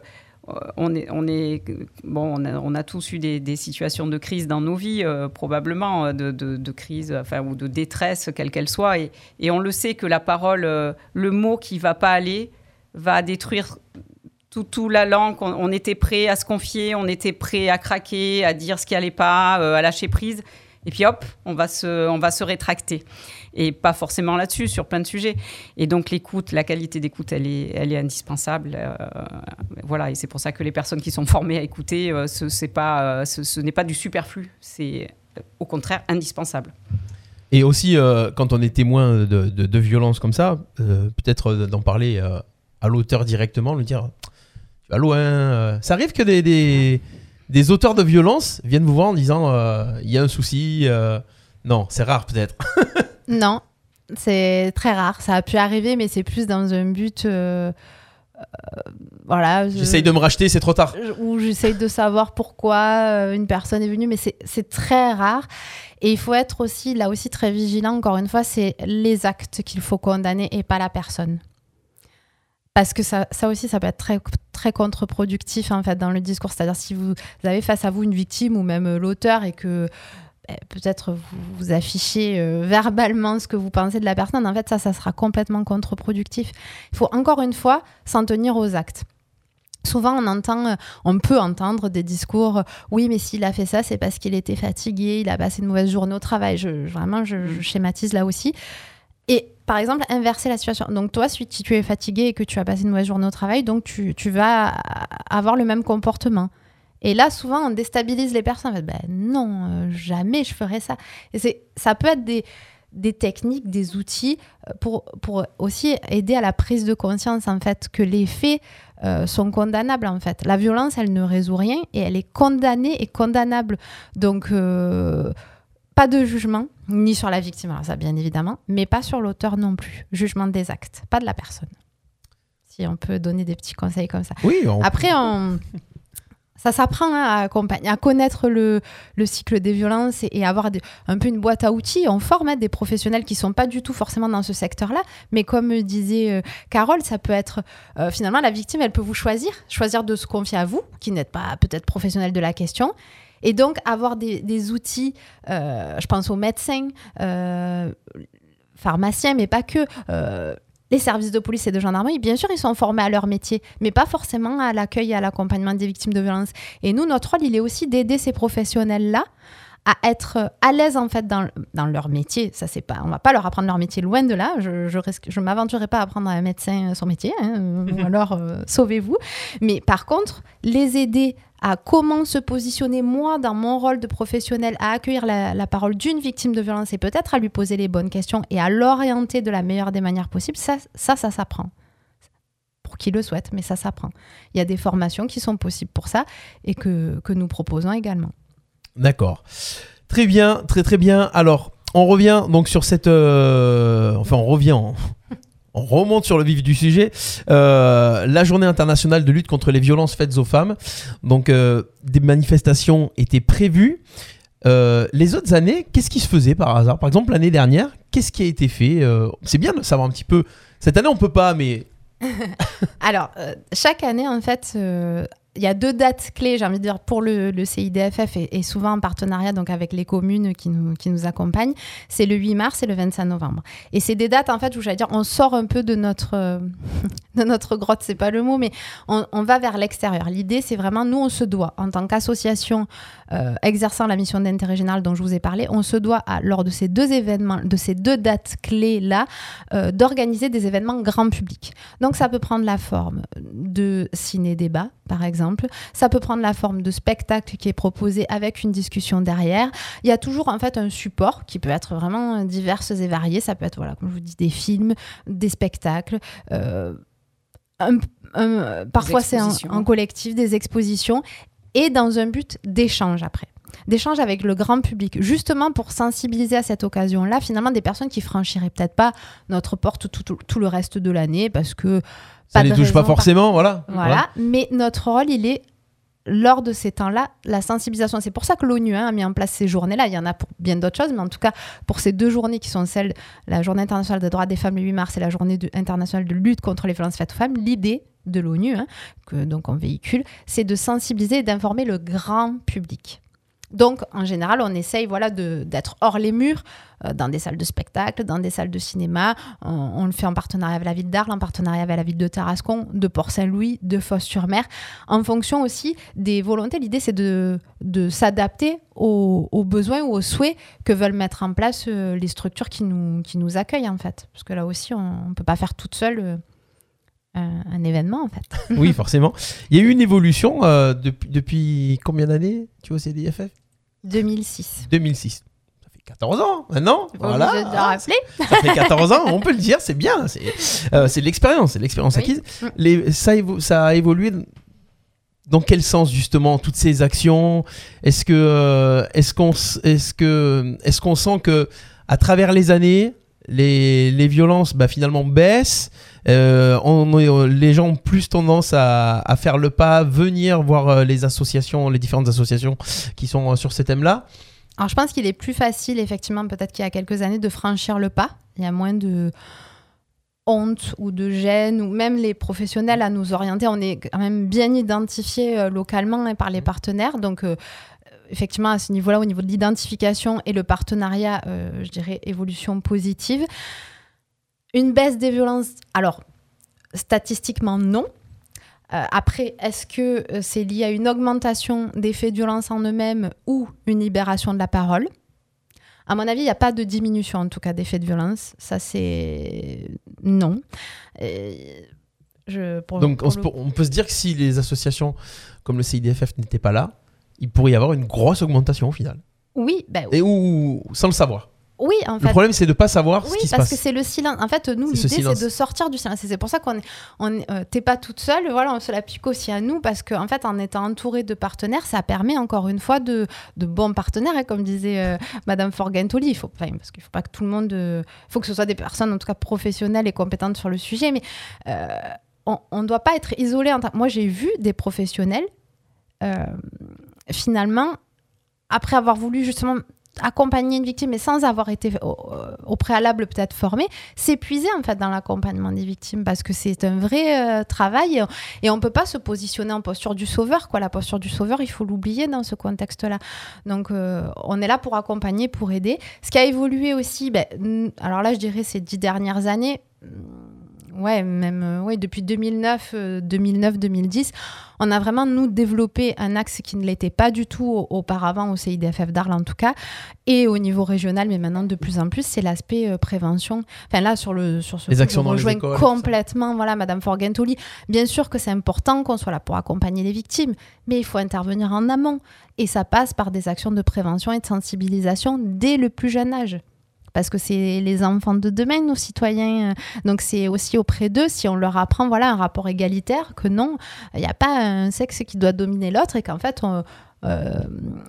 on est, on est, bon, on a, tous eu des, situations de crise dans nos vies, euh, probablement euh, de, crise, enfin ou de détresse, quelle qu'elle soit, et, on le sait que la parole, euh, le mot qui va pas aller, va détruire tout, tout la langue, on, était prêt à se confier, on était prêt à craquer, à dire ce qui allait pas, euh, à lâcher prise. Et puis hop, on va se, on va se rétracter. Et pas forcément là-dessus, sur plein de sujets. Et donc l'écoute, la qualité d'écoute, elle est, elle est indispensable. Euh, voilà, et c'est pour ça que les personnes qui sont formées à écouter, euh, ce, pas, euh, ce, n'est pas du superflu, c'est au contraire indispensable. Et aussi, quand on est témoin de, violences comme ça, peut-être d'en parler à l'auteur directement, lui dire Tu vas loin. Ça arrive que des, des auteurs de violences viennent vous voir en disant euh, Il y a un souci. euh. Non, c'est rare peut-être. [LAUGHS] Non, c'est très rare. Ça a pu arriver, mais c'est plus dans un but. euh, euh, voilà. je- J'essaye de me racheter, c'est trop tard. Ou j'essaye de savoir pourquoi une personne est venue, mais c'est c'est très rare. Et il faut être aussi, là aussi, très vigilant. Encore une fois, c'est les actes qu'il faut condamner et pas la personne. Parce que ça, ça aussi, ça peut être très, très contre-productif en fait dans le discours. C'est-à-dire si vous avez face à vous une victime ou même euh, l'auteur et que eh, peut-être vous, vous affichez euh, verbalement ce que vous pensez de la personne, en fait ça, ça sera complètement contre-productif. Il faut encore une fois s'en tenir aux actes. Souvent, on entend, euh, on peut entendre des discours. Oui, mais s'il a fait ça, c'est parce qu'il était fatigué, il a passé une mauvaise journée au travail. Je, je- vraiment, je, je schématise là aussi. Et par exemple, inverser la situation. Donc toi, si tu es fatigué et que tu as passé une mauvaise journée au travail, donc tu, tu vas avoir le même comportement. Et là, souvent, on déstabilise les personnes. Ben non, euh, jamais je ferais ça. Et ça peut être des, des techniques, des outils euh, pour, pour aussi aider à la prise de conscience, en fait, que les faits euh, sont condamnables, en fait. La violence, elle ne résout rien et elle est condamnée et condamnable. Donc, pas de jugement, ni sur la victime, alors ça, bien évidemment, mais pas sur l'auteur non plus. Jugement des actes, pas de la personne. Si on peut donner des petits conseils comme ça. Oui, on- Après, on- [LAUGHS] ça s'apprend hein, à, accompagner- à connaître le, le cycle des violences et, et avoir des- un peu une boîte à outils. On forme hein, des professionnels qui sont pas du tout forcément dans ce secteur-là, mais comme disait euh, Carole, ça peut être euh, finalement la victime, elle peut vous choisir, choisir de se confier à vous, qui n'êtes pas peut-être professionnel de la question. Et donc avoir des, outils, euh, je pense aux médecins, euh, pharmaciens, mais pas que. euh, les services de police et de gendarmerie, bien sûr, ils sont formés à leur métier, mais pas forcément à l'accueil et à l'accompagnement des victimes de violences. Et nous, notre rôle, il est aussi d'aider ces professionnels-là à être à l'aise en fait dans, dans leur métier. Ça c'est pas, on va pas leur apprendre leur métier loin de là. Je je, risque, je m'aventurerai pas à apprendre à un médecin son métier, hein, ou alors euh, sauvez-vous. Mais par contre, les aider à comment se positionner moi dans mon rôle de professionnel, à accueillir la, la parole d'une victime de violence et peut-être à lui poser les bonnes questions et à l'orienter de la meilleure des manières possibles, ça, ça, ça s'apprend. Pour qui le souhaite, mais ça s'apprend. Il y a des formations qui sont possibles pour ça et que, que nous proposons également. D'accord. Très bien, très très bien. Alors, on revient donc sur cette. euh, Enfin, on revient. On... [LAUGHS] on remonte sur le vif du sujet. Euh, la journée internationale de lutte contre les violences faites aux femmes. Donc, euh, des manifestations étaient prévues. Les autres années, qu'est-ce qui se faisait par hasard? Par exemple, l'année dernière, qu'est-ce qui a été fait? C'est bien de savoir un petit peu. Cette année, on peut pas, mais [LAUGHS] Alors, chaque année, en fait, il y a deux dates clés, j'ai envie de dire, pour le, CIDFF et, souvent en partenariat donc avec les communes qui nous, accompagnent. C'est le 8 mars et le 25 novembre. Et c'est des dates, en fait, où j'allais dire, on sort un peu de notre, euh, [LAUGHS] de notre grotte, c'est pas le mot, mais on, on va vers l'extérieur. L'idée, c'est vraiment, nous, on se doit, en tant qu'association euh, exerçant la mission d'intérêt général dont je vous ai parlé, on se doit, à, lors de ces deux événements, de ces deux dates clés-là, euh, d'organiser des événements grand public. Donc ça peut prendre la forme de ciné-débat, par exemple. Ça peut prendre la forme de spectacle qui est proposé avec une discussion derrière. Il y a toujours en fait un support qui peut être vraiment divers et varié. Ça peut être, voilà, comme je vous dis, des films, des spectacles. euh, un- un- parfois c'est en collectif, des expositions, et dans un but d'échange après d'échange avec le grand public, justement pour sensibiliser à cette occasion-là, finalement, des personnes qui franchiraient peut-être pas notre porte tout, tout- tout le reste de l'année parce que ça Pas les touche pas forcément. Voilà. voilà. Mais notre rôle, il est lors de ces temps-là, la sensibilisation. C'est pour ça que l'ONU hein, a mis en place ces journées-là. Il y en a pour bien d'autres choses, mais en tout cas, pour ces deux journées qui sont celles, la journée internationale des droits des femmes le 8 mars et la journée de- internationale de lutte contre les violences faites aux femmes, l'idée de l'ONU, hein, que donc on véhicule, c'est de sensibiliser et d'informer le grand public. Donc, en général, on essaye voilà, d'être hors les murs, euh, dans des salles de spectacle, dans des salles de cinéma. On, le fait en partenariat avec la ville d'Arles, en partenariat avec la ville de Tarascon, de Port-Saint-Louis, de Fos-sur-Mer, en fonction aussi des volontés. L'idée, c'est de, s'adapter aux, besoins ou aux souhaits que veulent mettre en place euh, les structures qui nous, qui nous accueillent, en fait. Parce que là aussi, on ne peut pas faire toute seule. Euh, un, événement en fait. [LAUGHS] oui, forcément. Il y a eu une évolution depuis, depuis combien d'années tu vois CDFF 2006. 2006. Ça fait 14 ans maintenant. Voilà. rappeler. Ça fait 14 ans, on peut le dire, c'est bien. C'est euh, l'expérience, c'est l'expérience acquise. Les, ça, ça a évolué dans quel sens justement toutes ces actions? Est-ce que euh, est-ce qu'on est-ce que est-ce qu'on sent que à travers les années les, les violences bah, finalement baissent euh, on, les gens ont plus tendance à, faire le pas, venir voir euh, les associations, les différentes associations qui sont euh, sur ces thèmes-là. Alors je pense qu'il est plus facile, effectivement, peut-être qu'il y a quelques années, de franchir le pas. Il y a moins de honte ou de gêne, ou même les professionnels à nous orienter. On est quand même bien identifié localement et par les partenaires. Donc, effectivement, à ce niveau-là, au niveau de l'identification et le partenariat, je dirais évolution positive. Une baisse des violences, alors statistiquement non. Euh, après, est-ce que euh, c'est lié à une augmentation des faits de violence en eux-mêmes ou une libération de la parole? À mon avis, il n'y a pas de diminution en tout cas des faits de violence. Ça, c'est non. je, Donc on, peut se dire que si les associations comme le CIDFF n'étaient pas là, il pourrait y avoir une grosse augmentation au final. Oui, ben, Et ou sans le savoir. Oui, en fait. Le problème, c'est de ne pas savoir ce qui se passe. Oui, parce que c'est le silence. En fait, nous, l'idée, c'est de sortir du silence. c'est pour ça qu'on on, euh, t'es pas toute seule. Voilà, on se l'applique aussi à nous parce qu'en en fait, en étant entouré de partenaires, ça permet encore une fois de, de bons partenaires. Et comme disait euh, Madame Forgentoli, il faut, parce qu'il faut pas que tout le monde, il euh, faut que ce soit des personnes en tout cas professionnelles et compétentes sur le sujet. Mais on ne doit pas être isolé. Moi, j'ai vu des professionnels finalement après avoir voulu justement accompagner une victime mais sans avoir été au, préalable peut-être formé, s'épuiser en fait dans l'accompagnement des victimes parce que c'est un vrai euh, travail et, on ne peut pas se positionner en posture du sauveur quoi. La posture du sauveur, il faut l'oublier dans ce contexte-là. Donc euh, on est là pour accompagner, pour aider. Ce qui a évolué aussi, ben, alors là je dirais ces dix dernières années ouais, même euh, ouais, depuis 2009, 2009-2010, euh, on a vraiment, nous, développé un axe qui ne l'était pas du tout auparavant au CIDFF d'Arles en tout cas, et au niveau régional, mais maintenant de plus en plus, c'est l'aspect euh, prévention. Enfin là, sur, le, sur ce les actions dans les complètement, voilà, Madame Forgentoli. Bien sûr que c'est important qu'on soit là pour accompagner les victimes, mais il faut intervenir en amont. Et ça passe par des actions de prévention et de sensibilisation dès le plus jeune âge parce que c'est les enfants de demain, nos citoyens. Donc c'est aussi auprès d'eux, si on leur apprend voilà un rapport égalitaire, que non, il n'y a pas un sexe qui doit dominer l'autre et qu'en fait on, euh,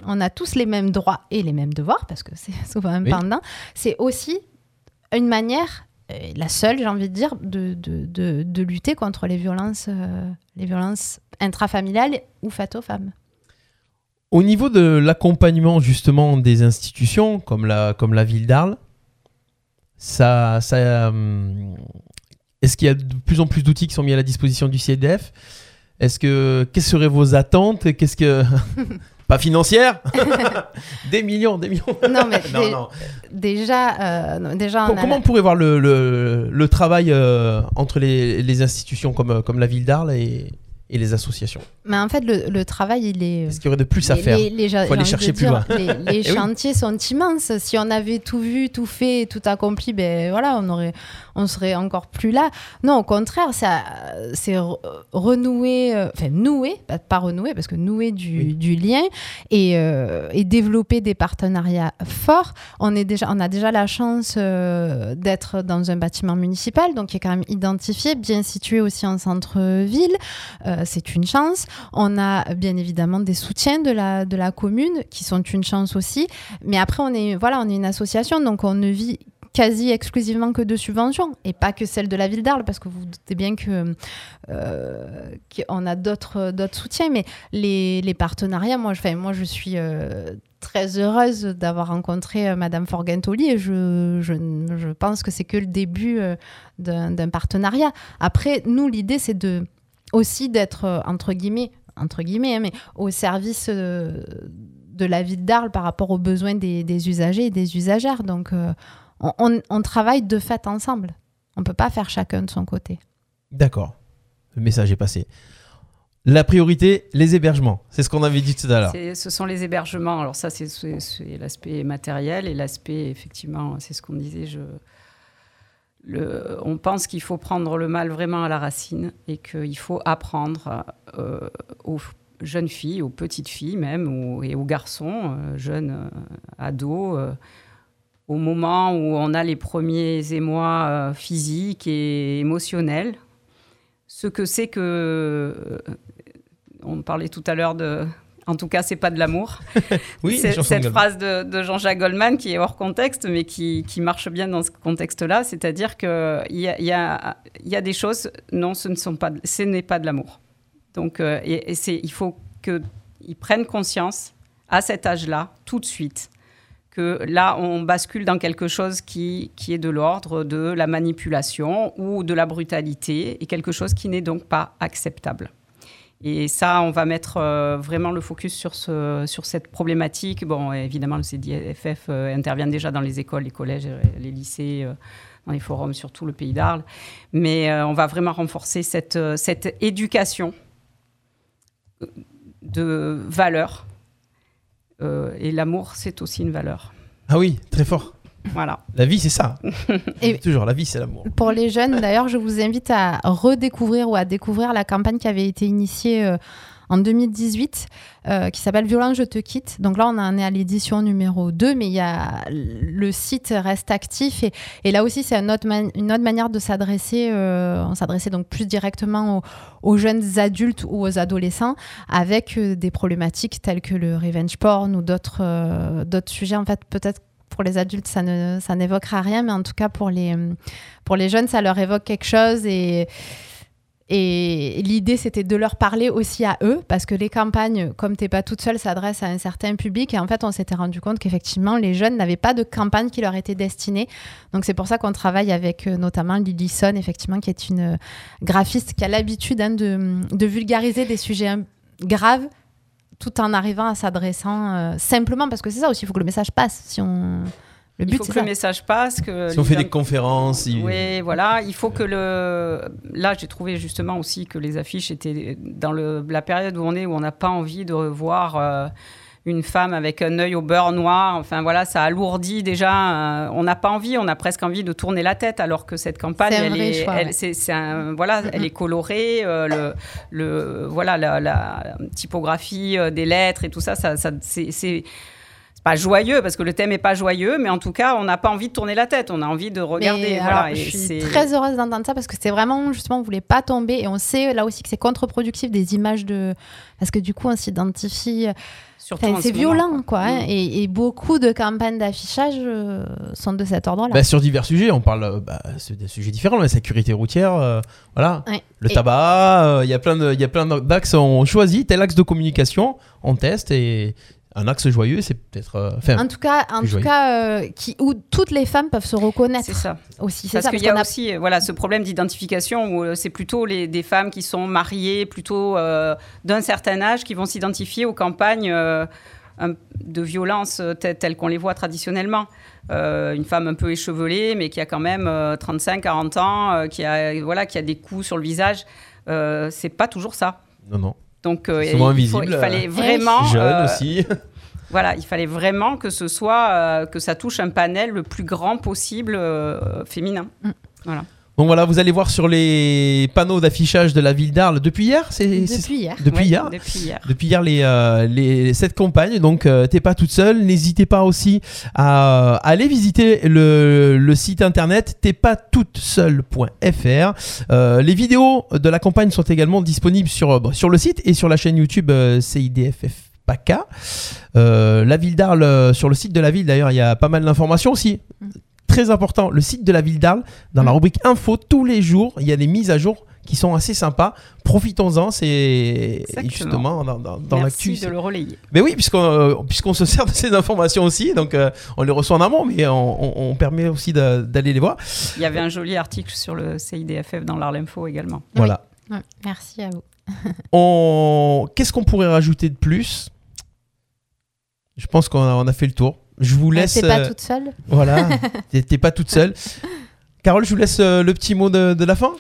on, a tous les mêmes droits et les mêmes devoirs, parce que c'est [LAUGHS] souvent un pendant. C'est aussi une manière, la seule, j'ai envie de dire, de, de, de, lutter contre les violences, euh, les violences intrafamiliales ou faites aux femmes. Au niveau de l'accompagnement justement des institutions comme la, comme la ville d'Arles, ça, ça euh, est-ce qu'il y a de plus en plus d'outils qui sont mis à la disposition du CDF Est-ce que quelles seraient vos attentes? Qu'est-ce que [LAUGHS] pas financière? [LAUGHS] Des millions, des millions. Non mais [LAUGHS] déjà, euh, déjà. comment on pourrait voir le, le, travail euh, entre les, les, institutions comme, comme la ville d'Arles et, et les associations. Mais en fait, le, travail, il est. Est-ce qu'il y aurait de plus à faire Il faut aller chercher plus loin. Les, [LAUGHS] eh chantiers sont immenses. Si on avait tout vu, tout fait, tout accompli, ben voilà, on aurait, on serait encore plus là. Non, au contraire, ça, c'est renouer, euh, enfin nouer, pas renouer, parce que nouer du, du lien et, euh, et, développer des partenariats forts. On est déjà, on a déjà la chance euh, d'être dans un bâtiment municipal, donc qui est quand même identifié, bien situé aussi en centre-ville. Euh, c'est une chance. On a bien évidemment des soutiens de la, de la commune qui sont une chance aussi. Mais après, on est, voilà, on est une association, donc on ne vit quasi exclusivement que de subventions et pas que celle de la ville d'Arles parce que vous, vous doutez bien que euh, qu'on a d'autres d'autres soutiens mais les, les partenariats moi je moi je suis euh, très heureuse d'avoir rencontré Madame Forgentoli et je, je, je pense que c'est que le début d'un partenariat après nous l'idée c'est de aussi d'être, euh, entre guillemets, entre guillemets, hein, mais au service euh, de la ville d'Arles par rapport aux besoins des, des usagers et des usagères. Donc, euh, on, on- on travaille de fait ensemble. On peut pas faire chacun de son côté. D'accord. Le message est passé. La priorité, les hébergements. C'est ce qu'on avait dit tout à l'heure. Ce sont les hébergements. Alors ça, c'est- l'aspect matériel et l'aspect, effectivement, c'est ce qu'on disait. Je, on pense qu'il faut prendre le mal vraiment à la racine et qu'il faut apprendre euh, aux jeunes filles, aux petites filles même, et aux garçons, euh, jeunes euh, ados, au moment où on a les premiers émois physiques et émotionnels, ce que c'est que... on parlait tout à l'heure de... En tout cas, c'est pas de l'amour. [LAUGHS] Oui, C'est- cette de- phrase de, de Jean-Jacques Goldman qui est hors contexte, mais qui, qui marche bien dans ce contexte-là, c'est-à-dire qu'il y a, il y, a, il y a des choses, non, ce ne sont pas, de- ce n'est pas de l'amour. Donc, euh, et, et c'est, il faut qu'ils prennent conscience à cet âge-là, tout de suite, que là, on bascule dans quelque chose qui, qui est de l'ordre de la manipulation ou de la brutalité, et quelque chose qui n'est donc pas acceptable. Et ça, on va mettre euh, vraiment le focus sur, ce, sur cette problématique. Bon, évidemment, le CDFF euh, intervient déjà dans les écoles, les collèges, euh, les lycées, dans les forums sur tout le pays d'Arles. Mais on va vraiment renforcer cette, cette éducation de valeurs. Euh, et l'amour, c'est aussi une valeur. Ah oui, très fort. Voilà. La vie, c'est ça. Et- Toujours, la vie, c'est l'amour. Pour les jeunes, d'ailleurs, je vous invite à redécouvrir ou à découvrir la campagne qui avait été initiée euh, en 2018, euh, qui s'appelle Violence, je te quitte. Donc là, on en est à l'édition numéro 2, mais il y a, le site reste actif. Et, et là aussi, c'est une autre, man- une autre manière de s'adresser. euh, on s'adressait donc plus directement aux, aux jeunes adultes ou aux adolescents avec des problématiques telles que le revenge porn ou d'autres d'autres sujets. En fait, peut-être pour les adultes, ça ne ça n'évoquera rien, mais en tout cas pour les pour les jeunes, ça leur évoque quelque chose et et l'idée, c'était de leur parler aussi à eux, parce que les campagnes, comme t'es pas toute seule, s'adressent à un certain public. Et en fait, on s'était rendu compte qu'effectivement, les jeunes n'avaient pas de campagne qui leur était destinée. Donc, c'est pour ça qu'on travaille avec euh, notamment Lily Son, effectivement, qui est une euh, graphiste qui a l'habitude hein, de, vulgariser des sujets hein, graves tout en arrivant à s'adressant euh, simplement, parce que c'est ça aussi, il faut que le message passe. Si on... Le Il but, faut c'est que ça. le message passe. Que Si on fait des conférences, il- Oui, voilà. Il faut que le. Là, j'ai trouvé justement aussi que les affiches étaient dans le... la période où on est, où on n'a pas envie de revoir euh, une femme avec un œil au beurre noir. Enfin, voilà, ça alourdit déjà. euh, on n'a pas envie, on a presque envie de tourner la tête, alors que cette campagne, elle est, choix, elle- ouais. c'est, c'est un- voilà, elle est colorée. euh, le, le, voilà, la, la typographie euh, des lettres et tout ça, ça, ça c'est. Pas joyeux parce que le thème est pas joyeux, mais en tout cas, on n'a pas envie de tourner la tête, on a envie de regarder. Mais voilà, alors, et je suis très heureuse d'entendre ça parce que c'est vraiment justement on voulait pas tomber et on sait là aussi que c'est contre-productif des images de parce que du coup on s'identifie c'est ce moment, violent quoi, quoi. hein, et, et beaucoup de campagnes d'affichage euh, sont de cet ordre-là. Bah, sur divers sujets, on parle euh, bah, des sujets différents, la sécurité routière, euh, voilà, Ouais. le Et- tabac, euh, il y a plein de, il y a plein d'axes. On choisit tel axe de communication, on teste et un axe joyeux, c'est peut-être, euh, enfin, en tout cas, en tout cas euh, qui, où toutes les femmes peuvent se reconnaître C'est ça. aussi. C'est Parce ça, qu'il y a qu'on aussi euh, voilà, ce problème d'identification où euh, c'est plutôt les, des femmes qui sont mariées, plutôt euh, d'un certain âge, qui vont s'identifier aux campagnes euh, de violence telles, telles qu'on les voit traditionnellement. Euh, une femme un peu échevelée, mais qui a quand même 35-40 ans, euh, qui, a, voilà, qui a des coups sur le visage. Euh, c'est pas toujours ça. non, non, Donc, euh, Souvent il, faut- invisible, il fallait euh, vraiment. jeune euh, aussi. [LAUGHS] Voilà, il fallait vraiment que ce soit, euh, que ça touche un panel le plus grand possible euh, féminin. Donc voilà, vous allez voir sur les panneaux d'affichage de la ville d'Arles depuis hier, c'est depuis hier. depuis Ouais, hier. Depuis hier. Depuis hier, les, euh, les, cette campagne, donc euh, t'es pas toute seule. N'hésitez pas aussi à, aller visiter le, le site internet t'es pas toute seule.fr. Euh, les vidéos de la campagne sont également disponibles sur, bon, sur le site et sur la chaîne YouTube CIDFF PACA. La ville d'Arles, sur le site de la ville d'ailleurs, il y a pas mal d'informations aussi. Mm. Très important, le site de la ville d'Arles, dans la rubrique info, tous les jours, il y a des mises à jour qui sont assez sympas. Profitons-en, c'est justement dans, dans, dans l'actu. De le relayer. Mais oui, puisqu'on euh, puisqu'on se [LAUGHS] sert de ces informations aussi, donc euh, on les reçoit en amont, mais on, on- on permet aussi d'aller les voir. Il y avait un joli article sur le CIDFF dans l'Arlemfo également. Voilà. Ouais, merci à vous. [LAUGHS] On... Qu'est-ce qu'on pourrait rajouter de plus? Je pense qu'on a, on a fait le tour. Je vous laisse. T'es pas euh, toute seule Voilà, [LAUGHS] t'es pas toute seule. Carole, je vous laisse euh, le petit mot de, de la fin.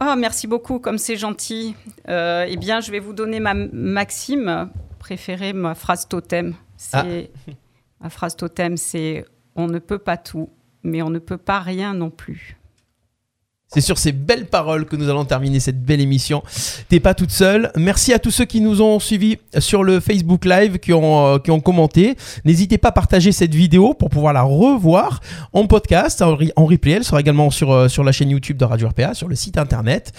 Ah, merci beaucoup, comme c'est gentil. Euh, eh bien, je vais vous donner ma maxime préférée, ma phrase totem. C'est ma phrase totem, c'est on ne peut pas tout, mais on ne peut pas rien non plus. C'est sur ces belles paroles que nous allons terminer cette belle émission. T'es pas toute seule. Merci à tous ceux qui nous ont suivis sur le Facebook Live, qui ont, euh, qui ont commenté. N'hésitez pas à partager cette vidéo pour pouvoir la revoir en podcast, en, en replay. Elle sera également sur, euh, sur la chaîne YouTube de Radio RPA, sur le site internet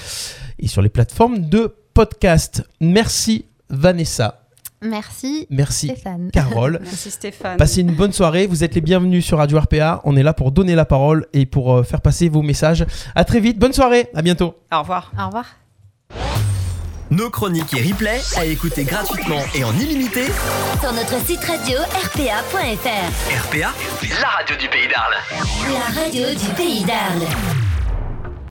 et sur les plateformes de podcast. Merci Vanessa. Merci Merci Stéphane. Carole. [LAUGHS] Merci Stéphane. Passez une bonne soirée, vous êtes les bienvenus sur Radio RPA. On est là pour donner la parole et pour euh, faire passer vos messages. À très vite, bonne soirée, à bientôt. Au revoir. Au revoir. Nos chroniques et replays à écouter gratuitement et en illimité. Sur notre site radio rpa.fr. RPA, la radio du pays d'Arles. La radio du pays d'Arles.